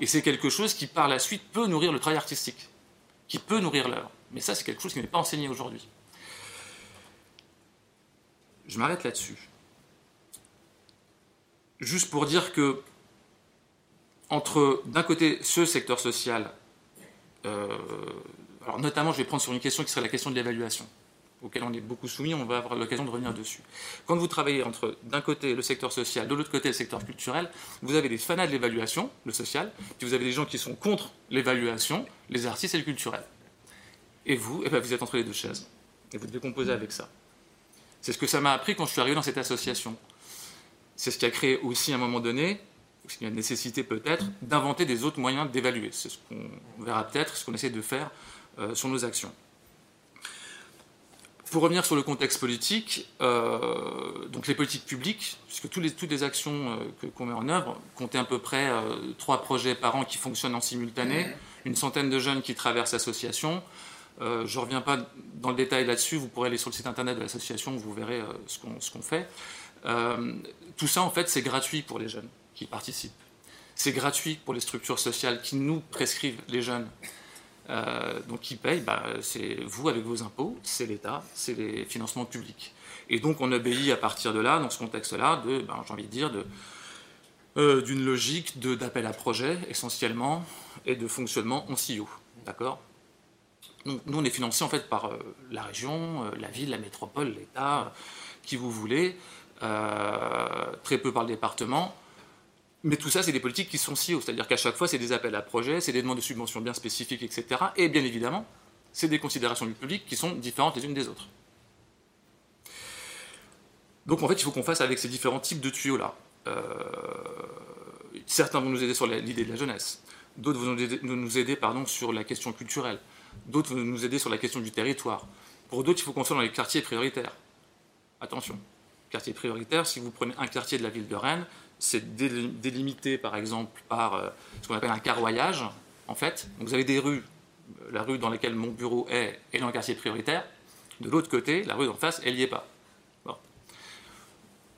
Et c'est quelque chose qui, par la suite, peut nourrir le travail artistique, qui peut nourrir l'œuvre. Mais ça, c'est quelque chose qui n'est pas enseigné aujourd'hui. Je m'arrête là-dessus. Juste pour dire que, entre, d'un côté, ce secteur social, euh, alors notamment, je vais prendre sur une question qui serait la question de l'évaluation auquel on est beaucoup soumis, on va avoir l'occasion de revenir dessus. Quand vous travaillez entre d'un côté le secteur social, de l'autre côté le secteur culturel, vous avez des fanats de l'évaluation, le social, puis vous avez des gens qui sont contre l'évaluation, les artistes et le culturel. Et vous, eh ben, vous êtes entre les deux chaises. Et vous devez composer avec ça. C'est ce que ça m'a appris quand je suis arrivé dans cette association. C'est ce qui a créé aussi à un moment donné, ce qui a nécessité peut-être, d'inventer des autres moyens d'évaluer. C'est ce qu'on verra peut-être, ce qu'on essaie de faire euh, sur nos actions. Pour revenir sur le contexte politique, euh, donc les politiques publiques, puisque toutes les, toutes les actions euh, qu'on met en œuvre comptaient à peu près trois projets par an qui fonctionnent en simultané, une centaine de jeunes qui traversent l'association. je ne reviens pas dans le détail là-dessus, vous pourrez aller sur le site internet de l'association, vous verrez ce qu'on fait. tout ça, en fait, c'est gratuit pour les jeunes qui participent. C'est gratuit pour les structures sociales qui nous prescrivent les jeunes euh, donc qui paye bah, C'est vous avec vos impôts, c'est l'État, c'est les financements publics. Et donc on obéit à partir de là, dans ce contexte-là, de, bah, j'ai envie de dire, euh, d'une logique d'appel à projet essentiellement et de fonctionnement en CIO. D'accord? Nous, on est financé en fait par euh, la région, la ville, la métropole, l'État, qui vous voulez, très peu par le département. Mais tout ça, c'est des politiques qui sont si c'est-à-dire qu'à chaque fois, c'est des appels à projets, c'est des demandes de subventions bien spécifiques, etc. Et bien évidemment, c'est des considérations du public qui sont différentes les unes des autres. Donc en fait, il faut qu'on fasse avec ces différents types de tuyaux-là. Euh, certains vont nous aider sur l'idée de la jeunesse, d'autres vont nous aider, sur la question culturelle, d'autres vont nous aider sur la question du territoire. Pour d'autres, il faut qu'on soit dans les quartiers prioritaires. Attention, quartier prioritaire, si vous prenez un quartier de la ville de Rennes, c'est délimité par exemple par euh, ce qu'on appelle un carroyage, en fait. Vous avez des rues, la rue dans laquelle mon bureau est est dans le quartier prioritaire. De l'autre côté, la rue d'en face, elle n'y est pas.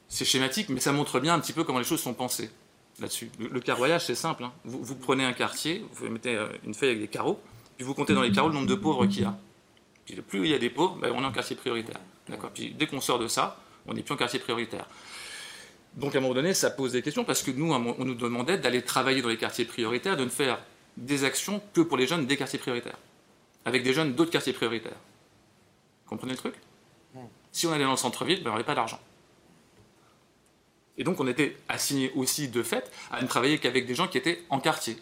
C'est schématique, mais ça montre bien un petit peu comment les choses sont pensées là-dessus. Le, carroyage, c'est simple. Hein. Vous, prenez un quartier, vous mettez euh, une feuille avec des carreaux, puis vous comptez dans les carreaux le nombre de pauvres qu'il y a. Puis plus il y a des pauvres, ben, on est en quartier prioritaire. Puis dès qu'on sort de ça, on n'est plus en quartier prioritaire. Donc à un moment donné, ça pose des questions parce que nous, on nous demandait d'aller travailler dans les quartiers prioritaires, de ne faire des actions que pour les jeunes des quartiers prioritaires, avec des jeunes d'autres quartiers prioritaires. Vous comprenez le truc? Si on allait dans le centre-ville, ben, on n'avait pas d'argent. Et donc on était assigné aussi de fait à ne travailler qu'avec des gens qui étaient en quartier,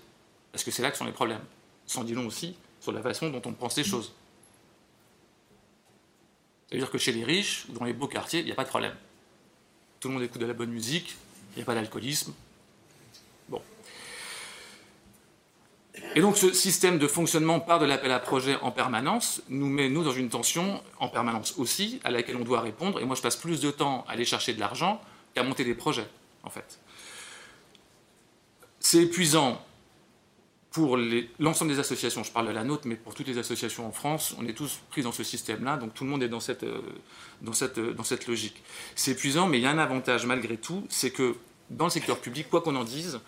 parce que c'est là que sont les problèmes. Sans dire long aussi sur la façon dont on pense les choses. C'est-à-dire que chez les riches, dans les beaux quartiers, il n'y a pas de problème tout le monde écoute de la bonne musique, il n'y a pas d'alcoolisme. Bon. Et donc ce système de fonctionnement par de l'appel à projet en permanence nous met, nous, dans une tension en permanence aussi, à laquelle on doit répondre. Et moi, je passe plus de temps à aller chercher de l'argent qu'à monter des projets, en fait. C'est épuisant pour l'ensemble des associations, je parle de la nôtre, mais pour toutes les associations en France, on est tous pris dans ce système-là, donc tout le monde est dans cette, euh, dans cette, euh, dans cette logique. C'est épuisant, mais il y a un avantage malgré tout, c'est que dans le secteur public, quoi qu'on en dise,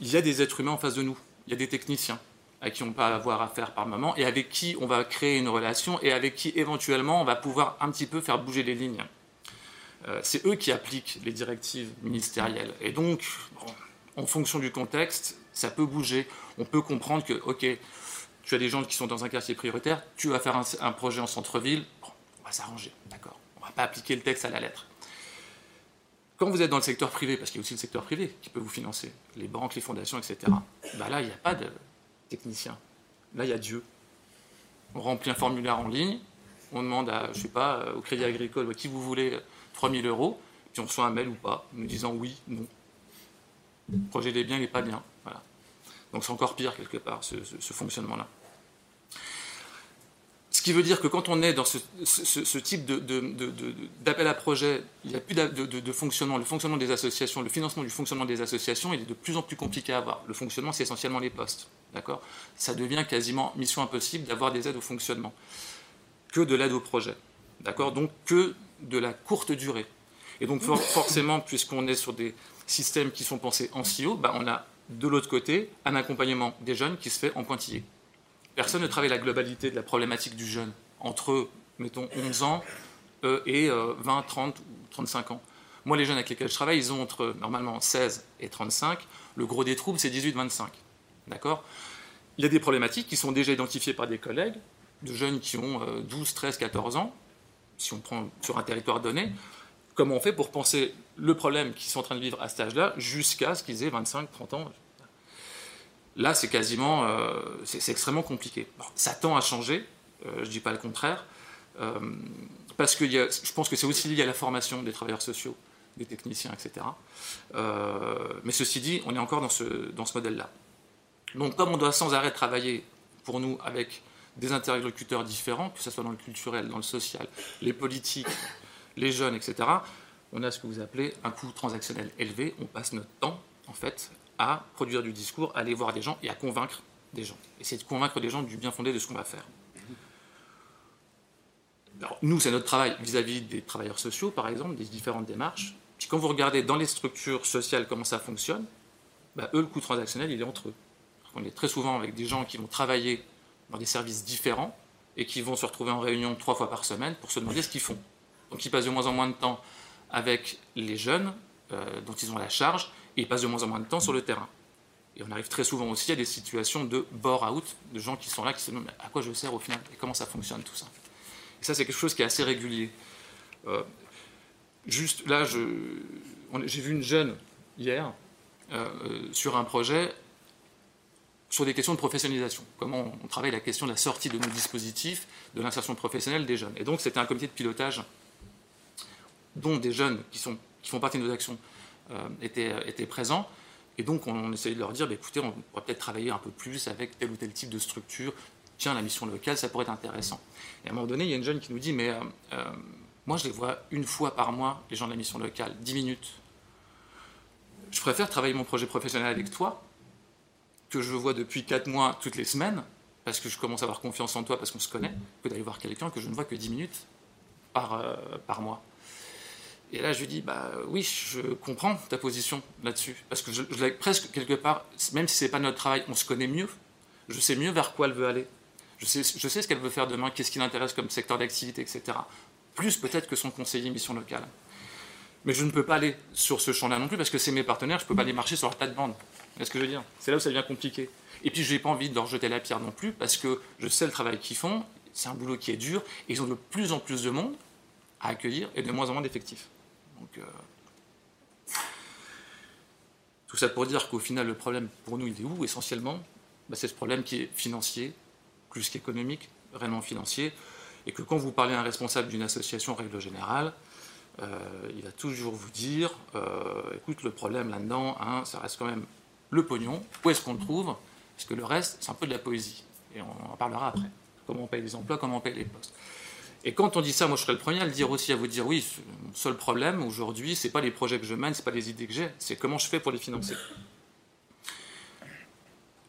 il y a des êtres humains en face de nous, il y a des techniciens à qui on peut avoir affaire par moment, et avec qui on va créer une relation, et avec qui éventuellement on va pouvoir un petit peu faire bouger les lignes. Euh, c'est eux qui appliquent les directives ministérielles. Et donc, en fonction du contexte, ça peut bouger. On peut comprendre que, ok, tu as des gens qui sont dans un quartier prioritaire, tu vas faire un, projet en centre-ville, on va s'arranger, d'accord On va pas appliquer le texte à la lettre. Quand vous êtes dans le secteur privé, parce qu'il y a aussi le secteur privé qui peut vous financer, les banques, les fondations, etc., bah là, il n'y a pas de technicien. Là, il y a Dieu. On remplit un formulaire en ligne, on demande à, je sais pas, au Crédit Agricole, à qui vous voulez 3000 euros, puis on reçoit un mail ou pas, nous disant oui, non. Le projet des biens n'est pas bien. Donc c'est encore pire quelque part, ce, fonctionnement-là. Ce qui veut dire que quand on est dans ce, type d'appel à projet, il n'y a plus de, fonctionnement. Le fonctionnement des associations, le financement du fonctionnement des associations, il est de plus en plus compliqué à avoir. Le fonctionnement, c'est essentiellement les postes. D'accord? Ça devient quasiment mission impossible d'avoir des aides au fonctionnement. Que de l'aide au projet. D'accord? Donc que de la courte durée. Et donc forcément, puisqu'on est sur des systèmes qui sont pensés en silo, bah, on a de l'autre côté un accompagnement des jeunes qui se fait en pointillé. Personne ne travaille la globalité de la problématique du jeune entre, mettons, 11 ans euh, et 20, 30 ou 35 ans. Moi, les jeunes avec lesquels je travaille, ils ont entre normalement 16 et 35. Le gros des troubles, c'est 18-25. D'accord? Il y a des problématiques qui sont déjà identifiées par des collègues, de jeunes qui ont 12, 13, 14 ans, si on prend sur un territoire donné, comment on fait pour penser le problème qu'ils sont en train de vivre à cet âge-là jusqu'à ce qu'ils aient 25, 30 ans? Là, c'est quasiment, euh, c'est extrêmement compliqué. ça tend à changer, euh, je ne dis pas le contraire, euh, parce que je pense que c'est aussi lié à la formation des travailleurs sociaux, des techniciens, etc. mais ceci dit, on est encore dans ce, dans ce modèle-là. Donc, comme on doit sans arrêt travailler pour nous avec des interlocuteurs différents, que ce soit dans le culturel, dans le social, les politiques, les jeunes, etc., on a ce que vous appelez un coût transactionnel élevé. On passe notre temps, en fait, à produire du discours, à aller voir des gens et à convaincre des gens. Essayer de convaincre des gens du bien fondé de ce qu'on va faire. Alors, nous, c'est notre travail vis-à-vis des travailleurs sociaux, par exemple, des différentes démarches. Puis quand vous regardez dans les structures sociales comment ça fonctionne, bah, eux, le coût transactionnel, il est entre eux. On est très souvent avec des gens qui vont travailler dans des services différents et qui vont se retrouver en réunion trois fois par semaine pour se demander ce qu'ils font. Donc ils passent de moins en moins de temps avec les jeunes euh, dont ils ont la charge et ils passent de moins en moins de temps sur le terrain. Et on arrive très souvent aussi à des situations de bore-out, de gens qui sont là, qui se demandent à quoi je sers au final et comment ça fonctionne tout ça. Et ça, c'est quelque chose qui est assez régulier. Euh, juste là, j'ai vu une jeune hier euh, sur un projet sur des questions de professionnalisation. Comment on travaille la question de la sortie de nos dispositifs, de l'insertion professionnelle des jeunes. Et donc, c'était un comité de pilotage dont des jeunes qui, sont, qui font partie de nos actions euh, étaient, étaient, présents. Et donc, on, essayait de leur dire, bah, écoutez, on pourrait peut-être travailler un peu plus avec tel ou tel type de structure. Tiens, la mission locale, ça pourrait être intéressant. Et à un moment donné, il y a une jeune qui nous dit, mais euh, euh, moi, je les vois une fois par mois, les gens de la mission locale, 10 minutes. Je préfère travailler mon projet professionnel avec toi que je vois depuis 4 mois toutes les semaines, parce que je commence à avoir confiance en toi, parce qu'on se connaît, que d'aller voir quelqu'un que je ne vois que 10 minutes par, euh, par mois. Et là, je lui dis, bah oui, je comprends ta position là-dessus, parce que je, je presque quelque part, même si c'est pas notre travail, on se connaît mieux. Je sais mieux vers quoi elle veut aller. Je sais, je sais ce qu'elle veut faire demain, qu'est-ce qui l'intéresse comme secteur d'activité, etc. Plus peut-être que son conseiller mission locale. Mais je ne peux pas aller sur ce champ-là non plus, parce que c'est mes partenaires, je ne peux pas aller marcher sur leur tas de bande quest ce que je veux dire? C'est là où ça devient compliqué. Et puis, je n'ai pas envie de leur jeter la pierre non plus, parce que je sais le travail qu'ils font, c'est un boulot qui est dur, et ils ont de plus en plus de monde à accueillir et de moins en moins d'effectifs. Donc, euh, tout ça pour dire qu'au final, le problème pour nous, il est où essentiellement? Bah, C'est ce problème qui est financier, plus qu'économique, réellement financier, et que quand vous parlez à un responsable d'une association, règle générale, euh, il va toujours vous dire, euh, écoute, le problème là-dedans, hein, ça reste quand même le pognon, où est-ce qu'on le trouve? Parce que le reste, c'est un peu de la poésie. Et on en parlera après. Comment on paye les emplois, comment on paye les postes. Et quand on dit ça, moi je serais le premier à le dire aussi, à vous dire oui, mon seul problème aujourd'hui, c'est pas les projets que je mène, c'est pas les idées que j'ai, c'est comment je fais pour les financer.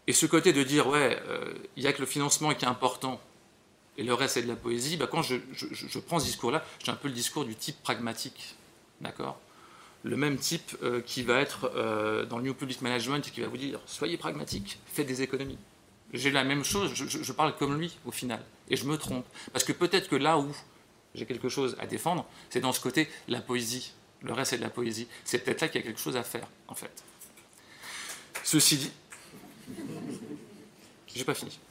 Et ce côté de dire ouais, euh, il n'y a que le financement qui est important et le reste c'est de la poésie, bah, quand je, prends ce discours-là, j'ai un peu le discours du type pragmatique, d'accord? Le même type euh, qui va être euh, dans le New Public Management et qui va vous dire soyez pragmatique, faites des économies. J'ai la même chose, je parle comme lui au final et je me trompe. Parce que peut-être que là où j'ai quelque chose à défendre, c'est dans ce côté la poésie. Le reste, c'est de la poésie. C'est peut-être là qu'il y a quelque chose à faire, en fait. Ceci dit. J'ai pas fini.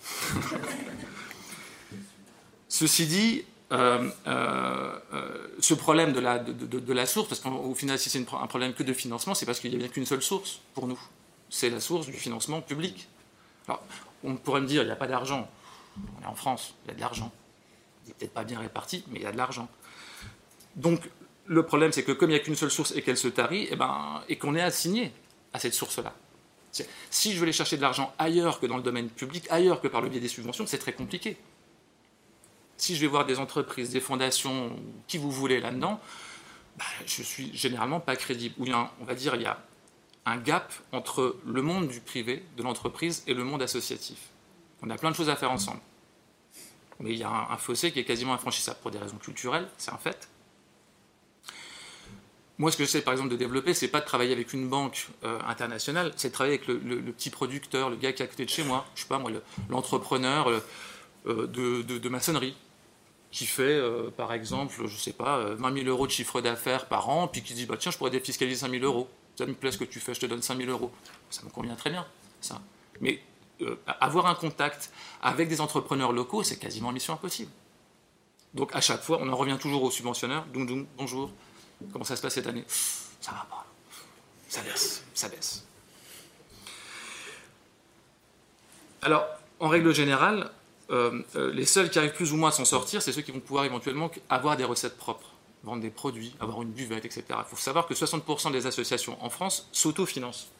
Ceci dit, euh, euh, euh, ce problème de la, source, parce qu'au final, si c'est un problème que de financement, c'est parce qu'il n'y a bien qu'une seule source pour nous. C'est la source du financement public. Alors, on pourrait me dire, il n'y a pas d'argent. On est en France, il y a de l'argent. Il n'est peut-être pas bien réparti, mais il y a de l'argent. Donc, le problème, c'est que comme il n'y a qu'une seule source et qu'elle se tarit, et, eh ben, et qu'on est assigné à cette source-là. Si je veux aller chercher de l'argent ailleurs que dans le domaine public, ailleurs que par le biais des subventions, c'est très compliqué. Si je vais voir des entreprises, des fondations, qui vous voulez là-dedans, bah, je suis généralement pas crédible. Ou bien, on va dire, il y a un gap entre le monde du privé, de l'entreprise, et le monde associatif. On a plein de choses à faire ensemble. Mais il y a un, fossé qui est quasiment infranchissable pour des raisons culturelles, c'est un fait. Moi, ce que j'essaie par exemple de développer, c'est pas de travailler avec une banque euh, internationale, c'est de travailler avec le, petit producteur, le gars qui est à côté de chez moi, je sais pas moi, l'entrepreneur euh, de, maçonnerie, qui fait euh, par exemple, je sais pas, 20 000 euros de chiffre d'affaires par an, puis qui dit bah tiens, je pourrais défiscaliser 5 000 euros. Ça me plaît ce que tu fais, je te donne 5 000 euros. Ça me convient très bien, ça. Mais euh, avoir un contact avec des entrepreneurs locaux, c'est quasiment mission impossible. Donc à chaque fois, on en revient toujours aux subventionneurs. Doum bonjour. Comment ça se passe cette année? Ça va pas. Ça baisse, ça baisse. Alors, en règle générale, euh, euh, les seuls qui arrivent plus ou moins à s'en sortir, c'est ceux qui vont pouvoir éventuellement avoir des recettes propres, vendre des produits, avoir une buvette, etc. Il faut savoir que 60% des associations en France s'autofinancent.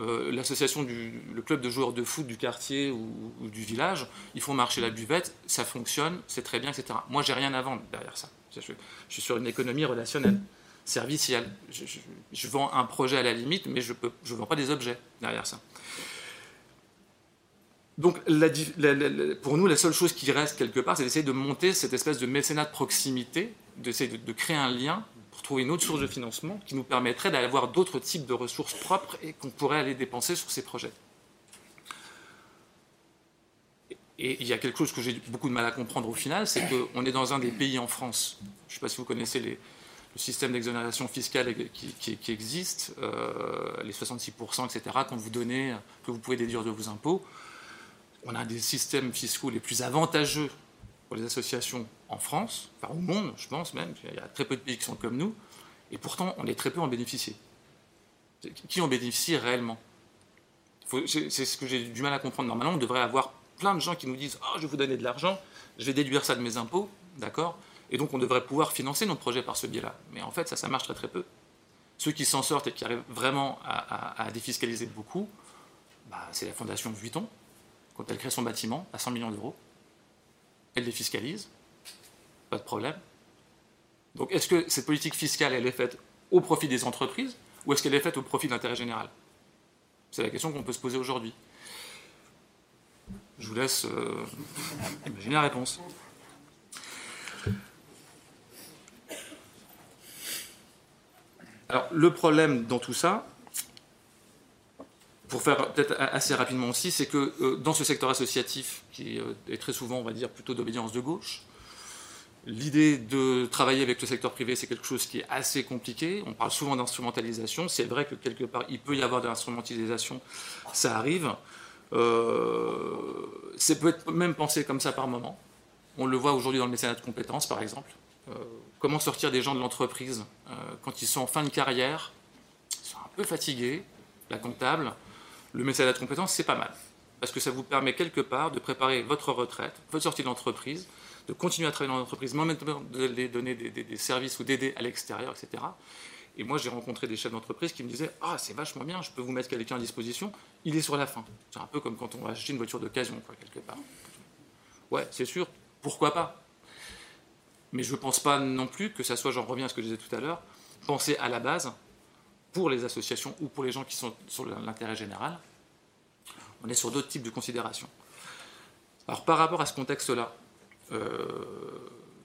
Euh, l'association du le club de joueurs de foot du quartier ou, du village, ils font marcher la buvette, ça fonctionne, c'est très bien, etc. Moi, j'ai rien à vendre derrière ça. Je, suis sur une économie relationnelle, servicielle. Je, vends un projet à la limite, mais je ne vends pas des objets derrière ça. Donc, pour nous, la seule chose qui reste quelque part, c'est d'essayer de monter cette espèce de mécénat de proximité, d'essayer de créer un lien trouver une autre source de financement qui nous permettrait d'avoir d'autres types de ressources propres et qu'on pourrait aller dépenser sur ces projets. Et il y a quelque chose que j'ai beaucoup de mal à comprendre au final, c'est qu'on est dans un des pays en France, je ne sais pas si vous connaissez le système d'exonération fiscale qui, existe, euh, les 66%, etc., qu'on vous donnez, que vous pouvez déduire de vos impôts. On a des systèmes fiscaux les plus avantageux pour les associations en France, enfin au monde, je pense même, il y a très peu de pays qui sont comme nous, et pourtant on est très peu en bénéficier. Qui en bénéficie réellement? C'est ce que j'ai du mal à comprendre. Normalement, on devrait avoir plein de gens qui nous disent oh, je vais vous donner de l'argent, je vais déduire ça de mes impôts, d'accord? Et donc on devrait pouvoir financer nos projets par ce biais-là. Mais en fait, ça, ça marche très très peu. Ceux qui s'en sortent et qui arrivent vraiment à, défiscaliser beaucoup, bah, c'est la fondation Vuitton, quand elle crée son bâtiment à 100 millions d'euros elle les fiscalise, pas de problème. Donc est-ce que cette politique fiscale, elle est faite au profit des entreprises ou est-ce qu'elle est faite au profit de l'intérêt général? C'est la question qu'on peut se poser aujourd'hui. Je vous laisse euh, imaginer la réponse. Alors le problème dans tout ça, pour faire peut-être assez rapidement aussi, c'est que euh, dans ce secteur associatif, qui euh, est très souvent, on va dire, plutôt d'obédience de gauche, l'idée de travailler avec le secteur privé, c'est quelque chose qui est assez compliqué. On parle souvent d'instrumentalisation. C'est vrai que quelque part, il peut y avoir de l'instrumentalisation, ça arrive. Euh, ça peut être même pensé comme ça par moment. On le voit aujourd'hui dans le mécénat de compétences, par exemple. comment sortir des gens de l'entreprise quand ils sont en fin de carrière, ils sont un peu fatigués, la comptable, le mécénat de compétences, c'est pas mal. Parce que ça vous permet quelque part de préparer votre retraite, votre sortie de l'entreprise, de continuer à travailler dans l'entreprise, même temps de donner des, services ou d'aider à l'extérieur, etc. Et moi, j'ai rencontré des chefs d'entreprise qui me disaient Ah, c'est vachement bien, je peux vous mettre quelqu'un à disposition, il est sur la fin. C'est un peu comme quand on va acheter une voiture d'occasion, quelque part. Ouais, c'est sûr, pourquoi pas? Mais je ne pense pas non plus que ça soit, j'en reviens à ce que je disais tout à l'heure, penser à la base, pour les associations ou pour les gens qui sont sur l'intérêt général, on est sur d'autres types de considérations. Alors par rapport à ce contexte-là, euh,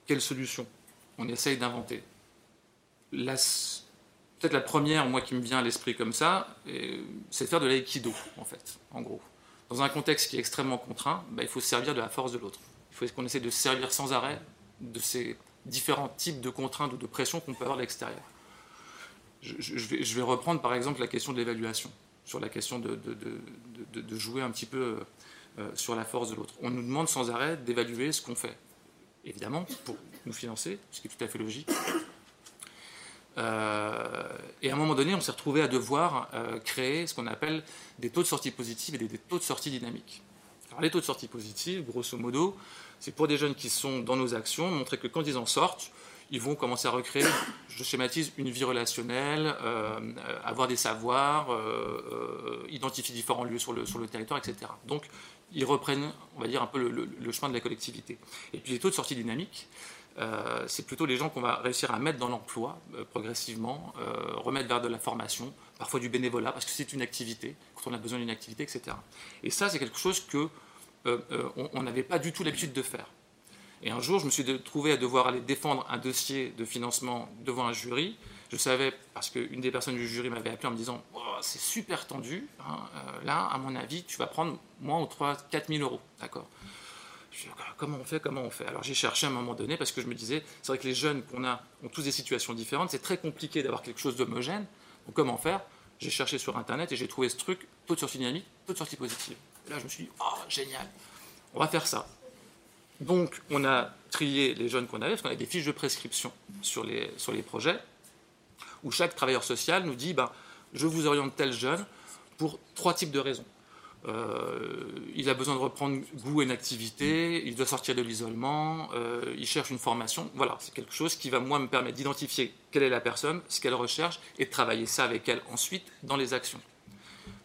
quelle solution on essaye d'inventer? Peut-être la première, moi, qui me vient à l'esprit comme ça, c'est de faire de l'aïkido, en fait, en gros. Dans un contexte qui est extrêmement contraint, bah, il faut se servir de la force de l'autre. Il faut qu'on essaie de se servir sans arrêt de ces différents types de contraintes ou de pressions qu'on peut avoir à l'extérieur. Je, vais, reprendre par exemple la question de l'évaluation, sur la question de, de, jouer un petit peu euh, sur la force de l'autre. On nous demande sans arrêt d'évaluer ce qu'on fait. Évidemment, pour nous financer, ce qui est tout à fait logique. Euh, et à un moment donné, on s'est retrouvé à devoir euh, créer ce qu'on appelle des taux de sortie positifs et des, taux de sortie dynamiques. Alors, les taux de sortie positifs, grosso modo, c'est pour des jeunes qui sont dans nos actions, montrer que quand ils en sortent, ils vont commencer à recréer, je schématise, une vie relationnelle, euh, avoir des savoirs, identifier différents lieux sur le, sur le territoire, etc. Donc, ils reprennent, on va dire, un peu le, chemin de la collectivité. Et puis les taux de sortie dynamiques, euh, c'est plutôt les gens qu'on va réussir à mettre dans l'emploi euh, progressivement, euh, remettre vers de la formation, parfois du bénévolat, parce que c'est une activité, quand on a besoin d'une activité, etc. Et ça, c'est quelque chose que on n'avait pas du tout l'habitude de faire. Et un jour, je me suis trouvé à devoir aller défendre un dossier de financement devant un jury. Je savais, parce qu'une des personnes du jury m'avait appelé en me disant oh, C'est super tendu, hein, là, à mon avis, tu vas prendre moins ou 3 4 000 euros. D'accord? Comment on fait, comment on fait? Alors j'ai cherché à un moment donné parce que je me disais, c'est vrai que les jeunes qu'on a ont tous des situations différentes, c'est très compliqué d'avoir quelque chose d'homogène. Donc comment faire? J'ai cherché sur Internet et j'ai trouvé ce truc, taux de sortie dynamique, taux de sortie positive. là je me suis dit, oh génial, on va faire ça. Donc on a trié les jeunes qu'on avait, parce qu'on a des fiches de prescription sur les, projets, où chaque travailleur social nous dit, ben, je vous oriente tel jeune pour trois types de raisons. Euh, il a besoin de reprendre goût à une activité, il doit sortir de l'isolement, euh, il cherche une formation. Voilà, c'est quelque chose qui va, moi, me permettre d'identifier quelle est la personne, ce qu'elle recherche, et de travailler ça avec elle ensuite dans les actions.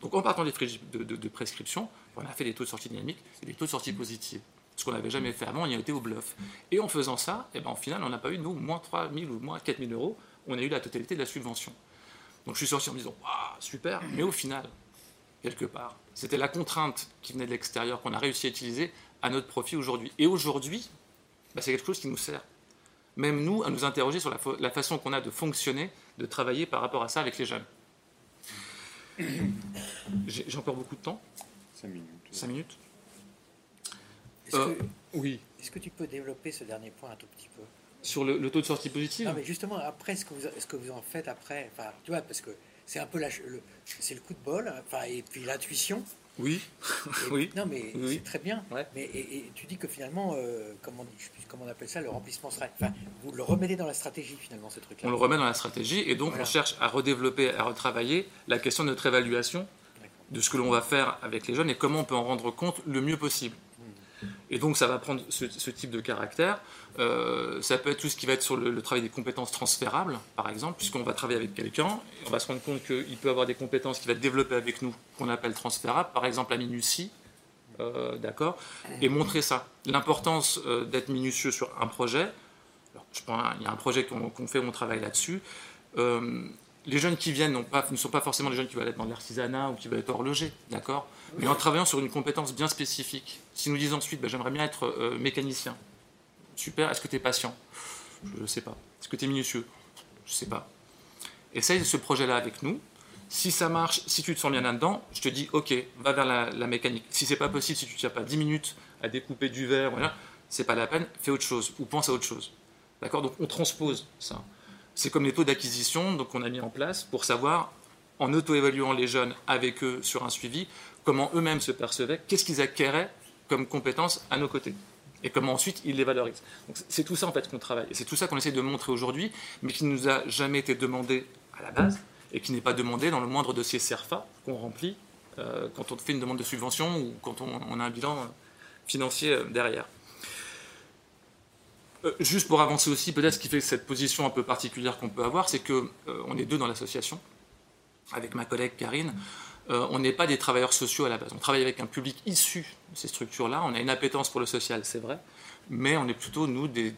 Donc, en partant des frais de, prescription, on a fait des taux de sortie dynamiques et des taux de sortie positifs. Ce qu'on n'avait jamais fait avant, on y a été au bluff. Et en faisant ça, eh ben, en final, on n'a pas eu, nous, moins 3 000 ou moins 4 000 euros, on a eu la totalité de la subvention. Donc, je suis sorti en me disant, super, mais au final, quelque part, c'était la contrainte qui venait de l'extérieur qu'on a réussi à utiliser à notre profit aujourd'hui. Et aujourd'hui, bah, c'est quelque chose qui nous sert. Même nous, à nous interroger sur la, façon qu'on a de fonctionner, de travailler par rapport à ça avec les jeunes. J'ai encore beaucoup de temps Cinq minutes. Cinq minutes? Euh, Oui. Est-ce que tu peux développer ce dernier point un tout petit peu? Sur le, taux de sortie positive? Non, mais justement, après, ce que vous, ce que vous en faites après, enfin, tu vois, parce que c'est un peu le, c'est le coup de bol, enfin, et puis l'intuition. Oui, oui. Non, mais c'est très bien. Mais et, tu dis que finalement, euh, comment, comment on appelle ça, le remplissement serait. Enfin, vous le remettez dans la stratégie finalement, ce truc-là. On le remet dans la stratégie et donc on cherche à redévelopper, à retravailler la question de notre évaluation de ce que l'on va faire avec les jeunes et comment on peut en rendre compte le mieux possible. Et donc ça va prendre ce, type de caractère. Euh, ça peut être tout ce qui va être sur le, travail des compétences transférables, par exemple, puisqu'on va travailler avec quelqu'un, on va se rendre compte qu'il peut avoir des compétences qu'il va développer avec nous, qu'on appelle transférables, par exemple la minutie, euh, d'accord, et montrer ça. L'importance euh, d'être minutieux sur un projet. il y a un projet qu'on fait, on travaille là-dessus les jeunes qui viennent ne sont pas forcément les jeunes qui vont être dans l'artisanat ou qui vont être horlogers, d'accord Mais en travaillant sur une compétence bien spécifique. Si nous disons ensuite, bah, j'aimerais bien être euh, mécanicien. Super, est-ce que tu es patient? Je ne sais pas. Est-ce que tu es minutieux? Je ne sais pas. Essaye ce projet-là avec nous. Si ça marche, si tu te sens bien là-dedans, je te dis, ok, va vers la, mécanique. Si c'est pas possible, si tu ne tiens pas 10 minutes à découper du verre, voilà, c'est pas la peine, fais autre chose ou pense à autre chose. D'accord? Donc on transpose ça. C'est comme les taux d'acquisition qu'on a mis en place pour savoir, en auto-évaluant les jeunes avec eux sur un suivi, comment eux-mêmes se percevaient, qu'est-ce qu'ils acquéraient comme compétences à nos côtés et comment ensuite ils les valorisent. C'est tout ça en fait qu'on travaille. Et c'est tout ça qu'on essaie de montrer aujourd'hui, mais qui ne nous a jamais été demandé à la base et qui n'est pas demandé dans le moindre dossier CERFA qu'on remplit euh, quand on fait une demande de subvention ou quand on, a un bilan financier euh, derrière. Euh, juste pour avancer aussi, peut-être ce qui fait cette position un peu particulière qu'on peut avoir, c'est qu'on on est deux dans l'association, avec ma collègue Karine. On n'est pas des travailleurs sociaux à la base. On travaille avec un public issu de ces structures-là. On a une appétence pour le social, c'est vrai, mais on est plutôt, nous, des,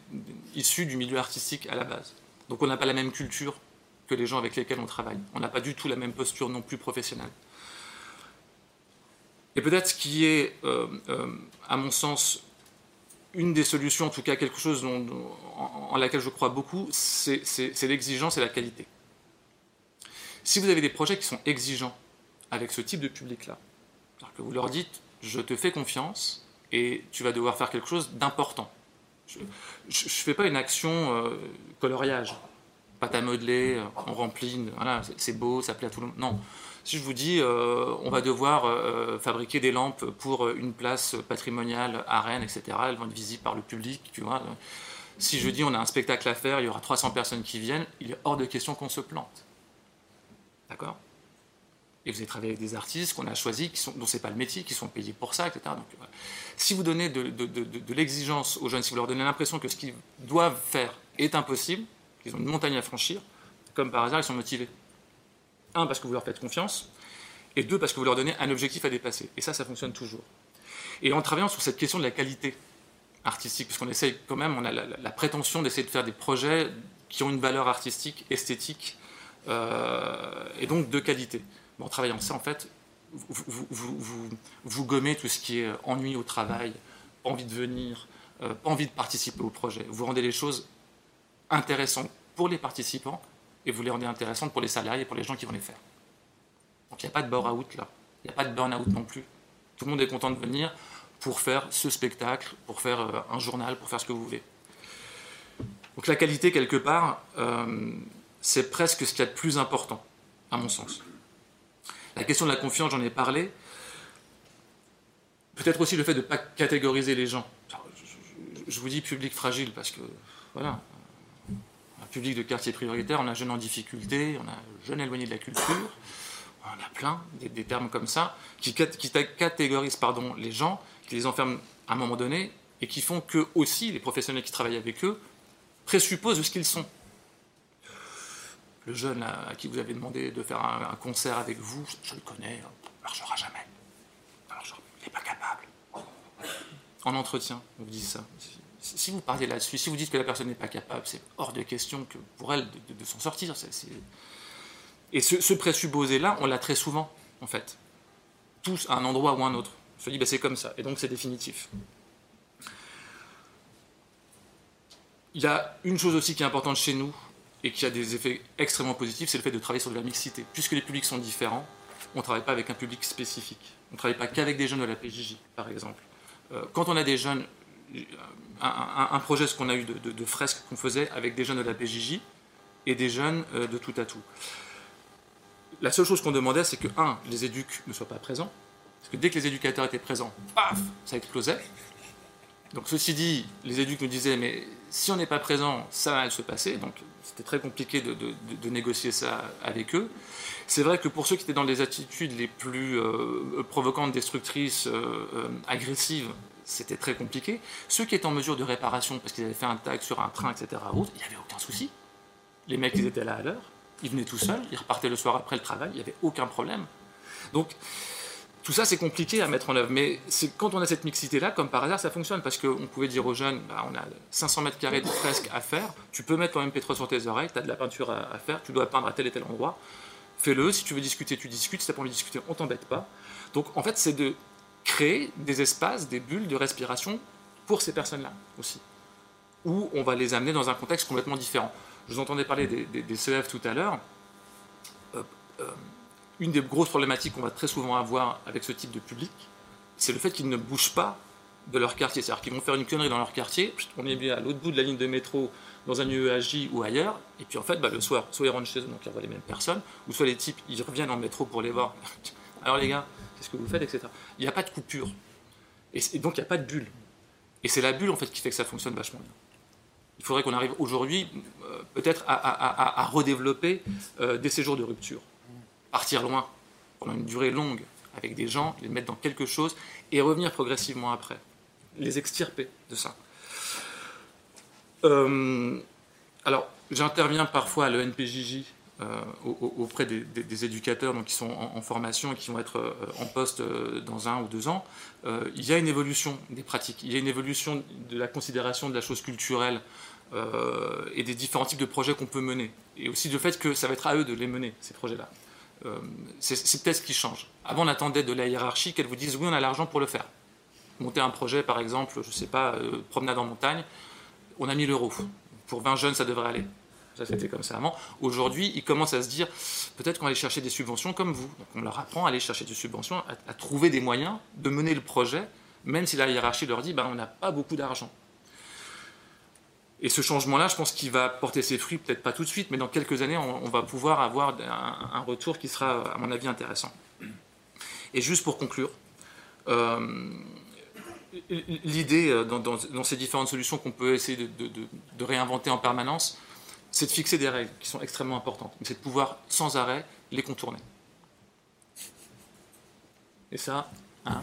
issus du milieu artistique à la base. Donc on n'a pas la même culture que les gens avec lesquels on travaille. On n'a pas du tout la même posture non plus professionnelle. Et peut-être ce qui est, euh, euh, à mon sens, une des solutions, en tout cas quelque chose en, laquelle je crois beaucoup, c'est l'exigence et la qualité. Si vous avez des projets qui sont exigeants avec ce type de public-là, que vous leur dites, je te fais confiance et tu vas devoir faire quelque chose d'important. Je ne fais pas une action euh, coloriage, pâte à modeler, on remplit, voilà, c'est beau, ça plaît à tout le monde. Non, si je vous dis, euh, on va devoir euh, fabriquer des lampes pour une place patrimoniale à Rennes, etc., elles vont être visibles par le public, tu vois. Si je dis, on a un spectacle à faire, il y aura 300 personnes qui viennent, il est hors de question qu'on se plante. D'accord? Et vous avez travaillé avec des artistes qu'on a choisis, qui sont, dont ce n'est pas le métier, qui sont payés pour ça, etc. Donc, Si vous donnez de, l'exigence aux jeunes, si vous leur donnez l'impression que ce qu'ils doivent faire est impossible, qu'ils ont une montagne à franchir, comme par hasard, ils sont motivés. Un, parce que vous leur faites confiance, et deux, parce que vous leur donnez un objectif à dépasser. Et ça, ça fonctionne toujours. Et en travaillant sur cette question de la qualité artistique, parce qu'on essaye quand même, on a la, prétention d'essayer de faire des projets qui ont une valeur artistique, esthétique, euh, et donc de qualité. En travaillant ça, en fait, vous, gommez tout ce qui est ennui au travail, envie de venir, euh, envie de participer au projet. Vous rendez les choses intéressantes pour les participants et vous les rendez intéressantes pour les salariés et pour les gens qui vont les faire. Donc il n'y a pas de burn-out là, il n'y a pas de burn-out non plus. Tout le monde est content de venir pour faire ce spectacle, pour faire euh, un journal, pour faire ce que vous voulez. Donc la qualité, quelque part, euh, c'est presque ce qu'il y a de plus important, à mon sens. La question de la confiance, j'en ai parlé. Peut-être aussi le fait de ne pas catégoriser les gens. Je vous dis public fragile parce que, voilà, public de quartier prioritaire, on a jeunes en difficulté, on a jeunes éloignés de la culture, on a plein, des, termes comme ça, qui, catégorisent les gens, qui les enferment à un moment donné, et qui font que aussi les professionnels qui travaillent avec eux présupposent ce qu'ils sont. Le jeune à, qui vous avez demandé de faire un, concert avec vous, je, le connais, ne marchera jamais. il n'est pas capable. En entretien, on vous dit ça si vous parlez là-dessus, si vous dites que la personne n'est pas capable, c'est hors de question que pour elle de, s'en sortir. Et ce, présupposé-là, on l'a très souvent, en fait. Tous à un endroit ou à un autre. On se dit, bah, c'est comme ça, et donc c'est définitif. Il y a une chose aussi qui est importante chez nous, et qui a des effets extrêmement positifs, c'est le fait de travailler sur de la mixité. Puisque les publics sont différents, on ne travaille pas avec un public spécifique. On ne travaille pas qu'avec des jeunes de la PJJ, par exemple. Euh, quand on a des jeunes un, projet, ce qu'on a eu de, fresques qu'on faisait avec des jeunes de la PJJ et des jeunes euh, de tout à tout. La seule chose qu'on demandait, c'est que, un, les éducs ne soient pas présents, parce que dès que les éducateurs étaient présents, paf, ça explosait. Donc ceci dit, les éducs nous disaient, mais si on n'est pas présent, ça va se passer, donc c'était très compliqué de, négocier ça avec eux. C'est vrai que pour ceux qui étaient dans les attitudes les plus euh, provocantes, destructrices, euh, agressives, c'était très compliqué. Ceux qui étaient en mesure de réparation, parce qu'ils avaient fait un tag sur un train, etc., route, il n'y avait aucun souci. Les mecs, ils étaient là à l'heure, ils venaient tout seuls, ils repartaient le soir après le travail, il n'y avait aucun problème. Donc, tout ça, c'est compliqué à mettre en œuvre. Mais quand on a cette mixité-là, comme par hasard, ça fonctionne. Parce qu'on pouvait dire aux jeunes, bah, on a 500 mètres carrés de fresques à faire, tu peux mettre ton MP3 sur tes oreilles, tu as de la peinture à, faire, tu dois peindre à tel et tel endroit. Fais-le, si tu veux discuter, tu discutes, si tu pas envie de discuter, on t'embête pas. Donc en fait, c'est de créer des espaces, des bulles de respiration pour ces personnes-là aussi, où on va les amener dans un contexte complètement différent. Je vous entendais parler des, CEF tout à l'heure. Euh, une des grosses problématiques qu'on va très souvent avoir avec ce type de public, c'est le fait qu'ils ne bougent pas de leur quartier. C'est-à-dire qu'ils vont faire une connerie dans leur quartier, on est bien à l'autre bout de la ligne de métro, dans un UEAJ ou ailleurs, et puis en fait, bah, le soir, soit ils rentrent chez eux, donc ils revoient les mêmes personnes, ou soit les types, ils reviennent en métro pour les voir. Alors les gars, qu'est-ce que vous faites, etc. Il n'y a pas de coupure. Et, donc il n'y a pas de bulle. Et c'est la bulle en fait qui fait que ça fonctionne vachement bien. Il faudrait qu'on arrive aujourd'hui euh, peut-être à, redévelopper euh, des séjours de rupture. Partir loin, pendant une durée longue, avec des gens, les mettre dans quelque chose et revenir progressivement après. Les extirper de ça. Alors, j'interviens parfois à l'ENPJJ euh, auprès des, éducateurs donc, qui sont en, formation et qui vont être euh, en poste euh, dans un ou deux ans, il y a une évolution des pratiques, il y a une évolution de la considération de la chose culturelle et des différents types de projets qu'on peut mener. Et aussi du fait que ça va être à eux de les mener, ces projets-là. C'est peut-être ce qui change. Avant, on attendait de la hiérarchie qu'elle vous dise oui, on a l'argent pour le faire. Monter un projet, par exemple, je ne sais pas, promenade en montagne, on a 1000 euros. Pour 20 jeunes, ça devrait aller. Ça, c'était comme ça avant. Aujourd'hui, ils commencent à se dire peut-être qu'on va aller chercher des subventions comme vous. Donc, on leur apprend à aller chercher des subventions, à, trouver des moyens de mener le projet, même si la hiérarchie leur dit ben, on n'a pas beaucoup d'argent. Et ce changement-là, je pense qu'il va porter ses fruits, peut-être pas tout de suite, mais dans quelques années, on, va pouvoir avoir un, retour qui sera, à mon avis, intéressant. Et juste pour conclure, euh, l'idée euh, dans, ces différentes solutions qu'on peut essayer de réinventer en permanence, c'est de fixer des règles qui sont extrêmement importantes, mais c'est de pouvoir sans arrêt les contourner. Et ça, hein,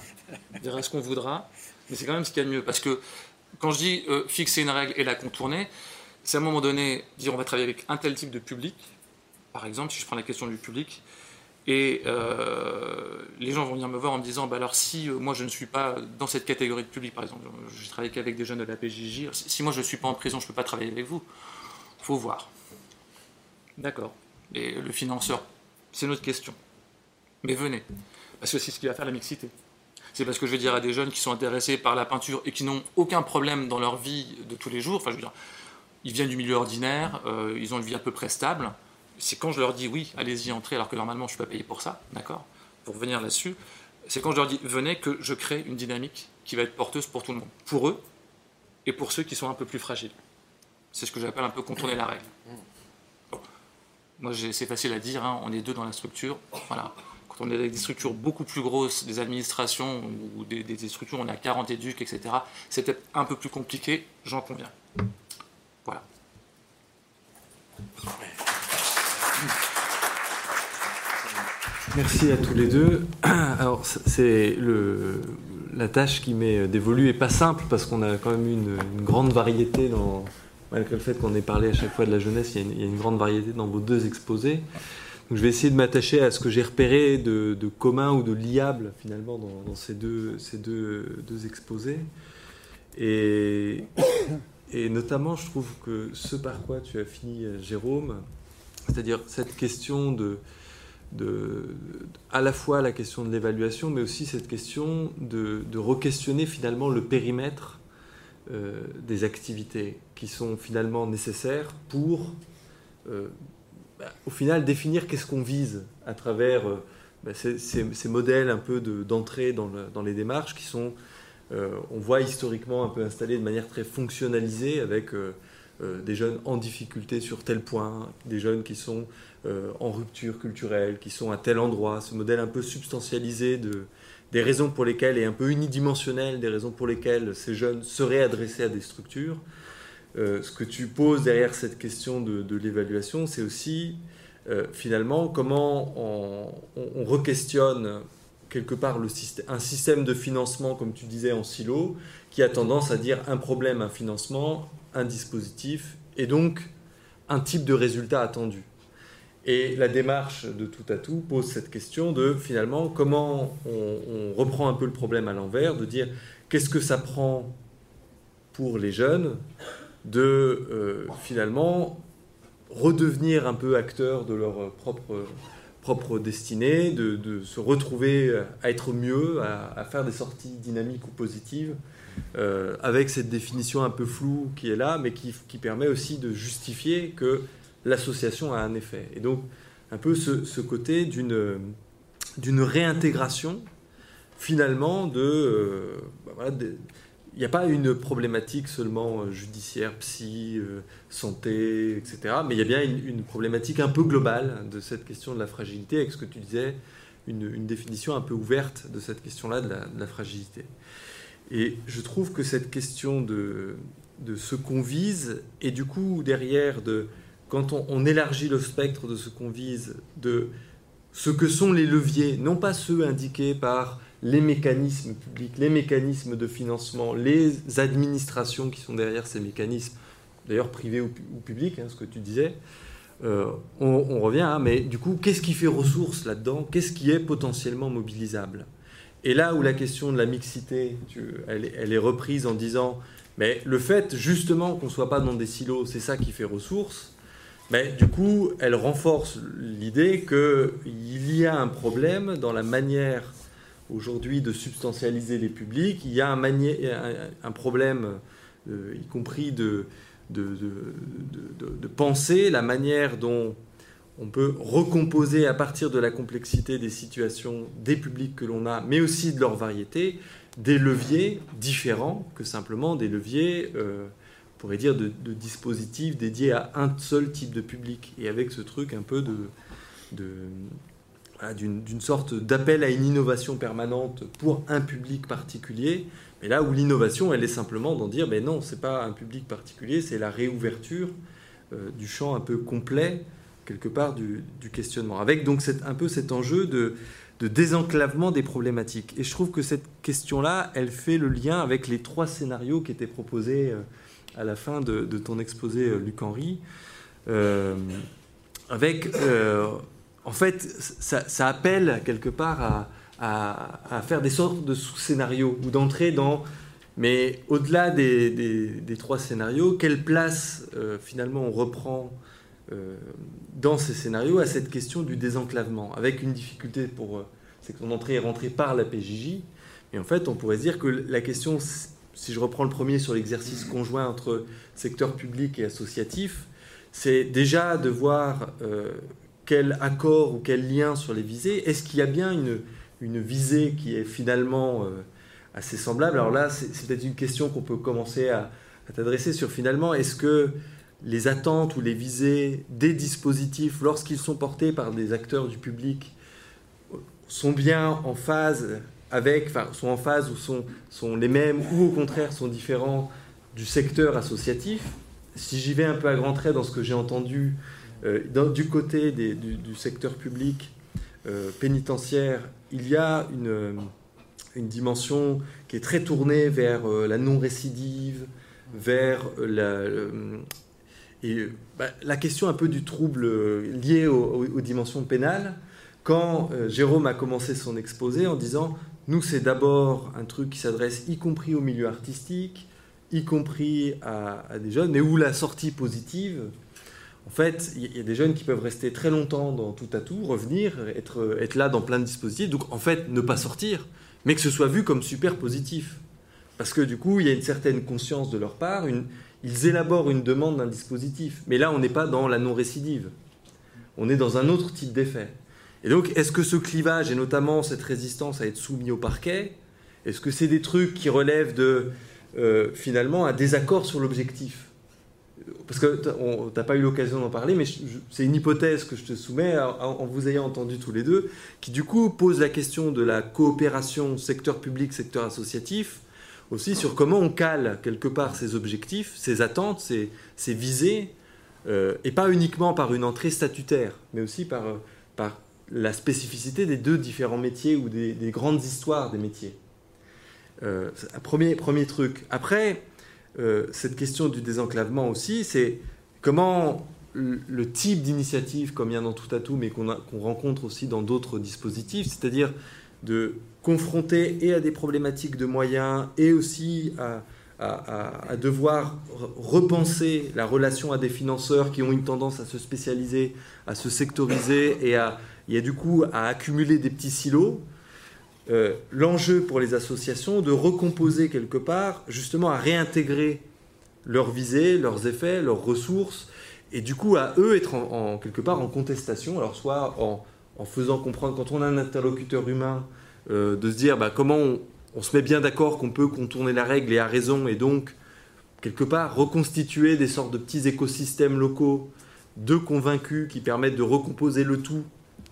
on dira ce qu'on voudra, mais c'est quand même ce qu'il y a de mieux. Parce que quand je dis euh, fixer une règle et la contourner, c'est à un moment donné dire on va travailler avec un tel type de public, par exemple, si je prends la question du public, et euh, les gens vont venir me voir en me disant bah alors si euh, moi je ne suis pas dans cette catégorie de public, par exemple, je travaille qu'avec des jeunes de la PJJ, si moi je ne suis pas en prison, je ne peux pas travailler avec vous faut voir. D'accord. Et le financeur, c'est notre question. Mais venez. Parce que c'est ce qui va faire la mixité. C'est parce que je vais dire à des jeunes qui sont intéressés par la peinture et qui n'ont aucun problème dans leur vie de tous les jours, enfin je veux dire, ils viennent du milieu ordinaire, euh, ils ont une vie à peu près stable. C'est quand je leur dis oui, allez-y, entrez, alors que normalement je ne suis pas payé pour ça, d'accord Pour venir là-dessus, c'est quand je leur dis venez que je crée une dynamique qui va être porteuse pour tout le monde. Pour eux et pour ceux qui sont un peu plus fragiles. C'est ce que j'appelle un peu contourner la règle. Moi, c'est facile à dire, hein, on est deux dans la structure. Voilà. On est avec des structures beaucoup plus grosses, des administrations ou des, structures, on a 40 éduques, etc., c'est peut-être un peu plus compliqué, j'en conviens. Voilà. Merci à tous les deux. Alors, c'est la tâche qui m'est dévolue est pas simple parce qu'on a quand même une, une grande variété dans, malgré le fait qu'on ait parlé à chaque fois de la jeunesse, il y, a une, grande variété dans vos deux exposés. Je vais essayer de m'attacher à ce que j'ai repéré de, commun ou de liable finalement dans, ces, deux, exposés. Et, notamment, je trouve que ce par quoi tu as fini, Jérôme, c'est-à-dire cette question de, de, à la fois la question de l'évaluation, mais aussi cette question de, de re-questionner finalement le périmètre euh, des activités qui sont finalement nécessaires pour, euh, au final, définir qu'est-ce qu'on vise à travers euh, bah, ces, modèles un peu d'entrée dans, dans, les démarches qui sont, on voit historiquement un peu installés de manière très fonctionnalisée avec des jeunes en difficulté sur tel point, des jeunes qui sont en rupture culturelle, qui sont à tel endroit, ce modèle un peu substantialisé de, des raisons pour lesquelles, et un peu unidimensionnelles, des raisons pour lesquelles ces jeunes seraient adressés à des structures. Euh, ce que tu poses derrière cette question de, l'évaluation, c'est aussi euh, finalement comment on, on, re-questionne quelque part un système de financement, comme tu disais, en silo, qui a tendance à dire un problème, un financement, un dispositif, et donc un type de résultat attendu. Et la démarche de tout à tout pose cette question de finalement comment on, reprend un peu le problème à l'envers, de dire qu'est-ce que ça prend pour les jeunes de euh, finalement redevenir un peu acteurs de leur propre, propre destinée, de, se retrouver à être mieux, à, faire des sorties dynamiques ou positives, euh, avec cette définition un peu floue qui est là, mais qui, permet aussi de justifier que l'association a un effet. Et donc, un peu ce, côté d'une, réintégration, finalement, de. Euh, bah il n'y a pas une problématique seulement euh, judiciaire, psy, euh, santé, etc. Mais il y a bien une, problématique un peu globale de cette question de la fragilité, avec ce que tu disais, une, définition un peu ouverte de cette question-là de la, fragilité. Et je trouve que cette question de, de ce qu'on vise, et du coup derrière de quand on, élargit le spectre de ce qu'on vise, de ce que sont les leviers, non pas ceux indiqués par les mécanismes publics, les mécanismes de financement, les administrations qui sont derrière ces mécanismes, d'ailleurs privé ou, public, hein, ce que tu disais, euh, on, revient, hein, mais du coup, qu'est-ce qui fait ressource là-dedans? Qu'est-ce qui est potentiellement mobilisable? Et là où la question de la mixité, elle, est reprise en disant, mais le fait justement qu'on ne soit pas dans des silos, c'est ça qui fait ressource, mais du coup, elle renforce l'idée qu'il y a un problème dans la manière aujourd'hui de substantialiser les publics, il y a un, un problème, euh, y compris de de, de, penser la manière dont on peut recomposer à partir de la complexité des situations des publics que l'on a, mais aussi de leur variété, des leviers différents que simplement des leviers, euh, on pourrait dire, de, dispositifs dédiés à un seul type de public. Et avec ce truc un peu de, d'une sorte d'appel à une innovation permanente pour un public particulier, et là où l'innovation, elle est simplement d'en dire, mais non, c'est pas un public particulier, c'est la réouverture euh, du champ un peu complet, quelque part, du, questionnement. Avec donc un peu cet enjeu de, désenclavement des problématiques. Et je trouve que cette question-là, elle fait le lien avec les trois scénarios qui étaient proposés euh, à la fin de, ton exposé, euh, Luc Henry. avec, en fait, ça appelle quelque part à faire des sortes de sous-scénarios ou d'entrer dans. Mais au-delà des, trois scénarios, quelle place euh, finalement on reprend euh, dans ces scénarios à cette question du désenclavement Avec une difficulté pour. Euh, c'est que ton entrée est rentrée par la PJJ. Mais en fait, on pourrait dire que la question, si je reprends le premier sur l'exercice conjoint entre secteur public et associatif, c'est déjà de voir quel accord ou quel lien sur les visées. Est-ce qu'il y a bien une une visée qui est finalement euh, assez semblable? Alors là, c'est peut-être une question qu'on peut commencer à, t'adresser sur finalement, est-ce que les attentes ou les visées des dispositifs, lorsqu'ils sont portés par des acteurs du public, sont bien en phase avec, sont en phase ou sont, sont les mêmes ou au contraire sont différents du secteur associatif? Si j'y vais un peu à grands traits dans ce que j'ai entendu euh, du côté du, secteur public euh, pénitentiaire il y a une, une dimension qui est très tournée vers euh, la non-récidive, vers euh, euh, bah, la question un peu du trouble lié aux, dimensions pénales. Quand Jérôme a commencé son exposé en disant nous, c'est d'abord un truc qui s'adresse y compris au milieu artistique, y compris à, à, des jeunes, mais où la sortie positive, en fait, il y a des jeunes qui peuvent rester très longtemps dans tout à tout, revenir, être, être là dans plein de dispositifs. Donc, en fait, ne pas sortir, mais que ce soit vu comme super positif. Parce que du coup, il y a une certaine conscience de leur part. ils élaborent une demande d'un dispositif. Mais là, on n'est pas dans la non-récidive. On est dans un autre type d'effet. Et donc, est-ce que ce clivage, et notamment cette résistance à être soumis au parquet, est-ce que c'est des trucs qui relèvent de, euh, finalement, un désaccord sur l'objectif? Parce que tu n'as pas eu l'occasion d'en parler, mais c'est une hypothèse que je te soumets en vous ayant entendu tous les deux, qui du coup pose la question de la coopération secteur public, secteur associatif, aussi sur comment on cale quelque part ces objectifs, ces attentes, ces, visées, euh, et pas uniquement par une entrée statutaire, mais aussi par, par la spécificité des deux différents métiers ou des, grandes histoires des métiers. Euh, premier, premier truc. Après, euh, cette question du désenclavement aussi, c'est comment le type d'initiative, comme il y en a dans tout à tout, mais qu'on rencontre aussi dans d'autres dispositifs, c'est-à-dire de confronter et à des problématiques de moyens et aussi à, devoir repenser la relation à des financeurs qui ont une tendance à se spécialiser, à se sectoriser et à, et du coup à accumuler des petits silos. Euh, l'enjeu pour les associations de recomposer quelque part, justement à réintégrer leurs visées, leurs effets, leurs ressources, et du coup à eux être en, quelque part en contestation, alors soit en, faisant comprendre, quand on a un interlocuteur humain, euh, de se dire bah, comment on, se met bien d'accord qu'on peut contourner la règle et à raison, et donc quelque part reconstituer des sortes de petits écosystèmes locaux de convaincus qui permettent de recomposer le tout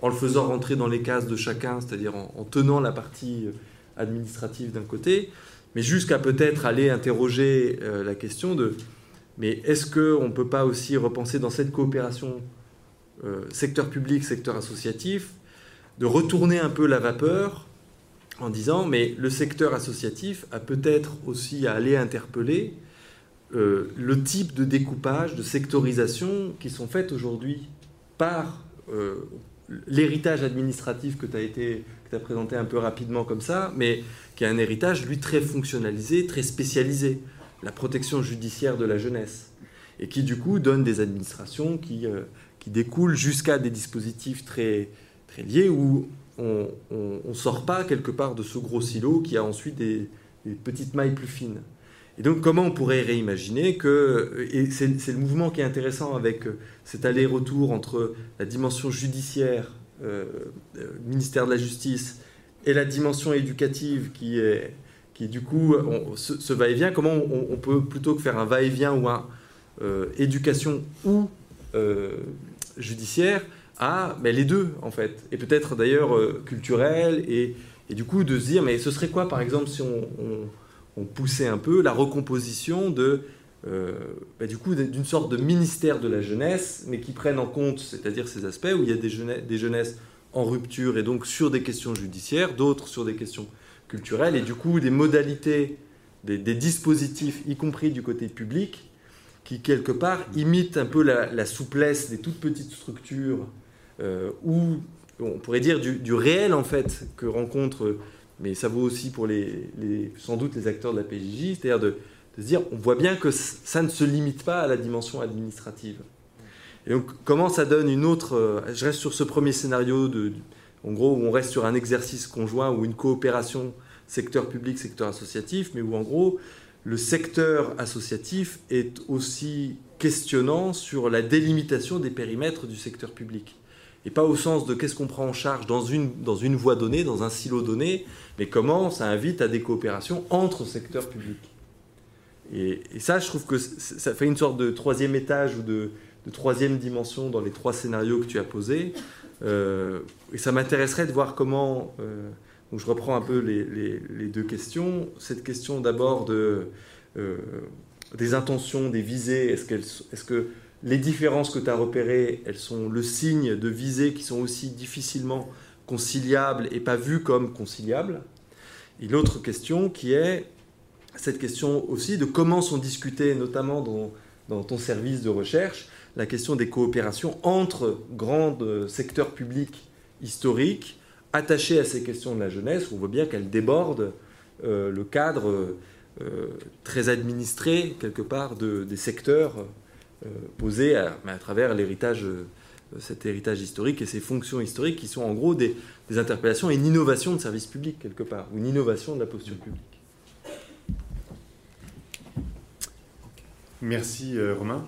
en le faisant rentrer dans les cases de chacun, c'est-à-dire en, tenant la partie euh, administrative d'un côté, mais jusqu'à peut-être aller interroger euh, la question de mais est-ce qu'on ne peut pas aussi repenser dans cette coopération euh, secteur public, secteur associatif, de retourner un peu la vapeur en disant mais le secteur associatif a peut-être aussi à aller interpeller le type de découpage, de sectorisation qui sont faites aujourd'hui par l'héritage administratif que tu as, as présenté un peu rapidement comme ça, mais qui est un héritage, lui, très fonctionnalisé, très spécialisé, la protection judiciaire de la jeunesse, et qui, du coup, donne des administrations qui, euh, qui découlent jusqu'à des dispositifs très, très liés où on ne sort pas quelque part de ce gros silo qui a ensuite des, petites mailles plus fines. Et donc, comment on pourrait réimaginer que, et c'est le mouvement qui est intéressant avec euh, cet aller-retour entre la dimension judiciaire, euh, euh, ministère de la Justice, et la dimension éducative qui est, qui du coup, ce, va-et-vient, comment on, peut, plutôt que faire un va-et-vient ou un éducation ou judiciaire, à mais les deux, en fait. Et peut-être d'ailleurs culturel, et, et, du coup de se dire, mais ce serait quoi, par exemple, si on ont poussé un peu la recomposition euh, bah, d'une sorte de ministère de la jeunesse, mais qui prennent en compte, c'est-à-dire ces aspects où il y a des, jeunesses, des jeunesses en rupture et donc sur des questions judiciaires, d'autres sur des questions culturelles, et du coup des modalités, des, dispositifs, y compris du côté public, qui quelque part imitent un peu la, souplesse des toutes petites structures, euh, où on pourrait dire du, du, réel en fait que rencontrent mais ça vaut aussi pour les, sans doute les acteurs de la PJJ, c'est-à-dire de, se dire, on voit bien que ça ne se limite pas à la dimension administrative. Et donc, comment ça donne une autre... Euh, je reste sur ce premier scénario, de, en gros, où on reste sur un exercice conjoint ou une coopération secteur public, secteur associatif, mais où en gros, le secteur associatif est aussi questionnant sur la délimitation des périmètres du secteur public et pas au sens de qu'est-ce qu'on prend en charge dans une, dans une voie donnée, dans un silo donné, mais comment ça invite à des coopérations entre secteurs publics. Et, ça, je trouve que ça fait une sorte de troisième étage ou de, troisième dimension dans les trois scénarios que tu as posés. Euh, et ça m'intéresserait de voir comment, euh, donc je reprends un peu les, deux questions. Cette question d'abord de, euh, des intentions, des visées, est-ce, est-ce que les différences que tu as repérées, elles sont le signe de visées qui sont aussi difficilement conciliables et pas vues comme conciliables. Et l'autre question qui est cette question aussi de comment sont discutées, notamment dans, ton service de recherche, la question des coopérations entre grands secteurs publics historiques attachés à ces questions de la jeunesse. On voit bien qu'elles débordent euh, le cadre euh, très administré, quelque part, de, des secteurs euh, posé à, travers euh, cet héritage historique et ces fonctions historiques qui sont en gros des, interpellations et une innovation de service public quelque part, ou une innovation de la posture publique. Merci euh, Romain.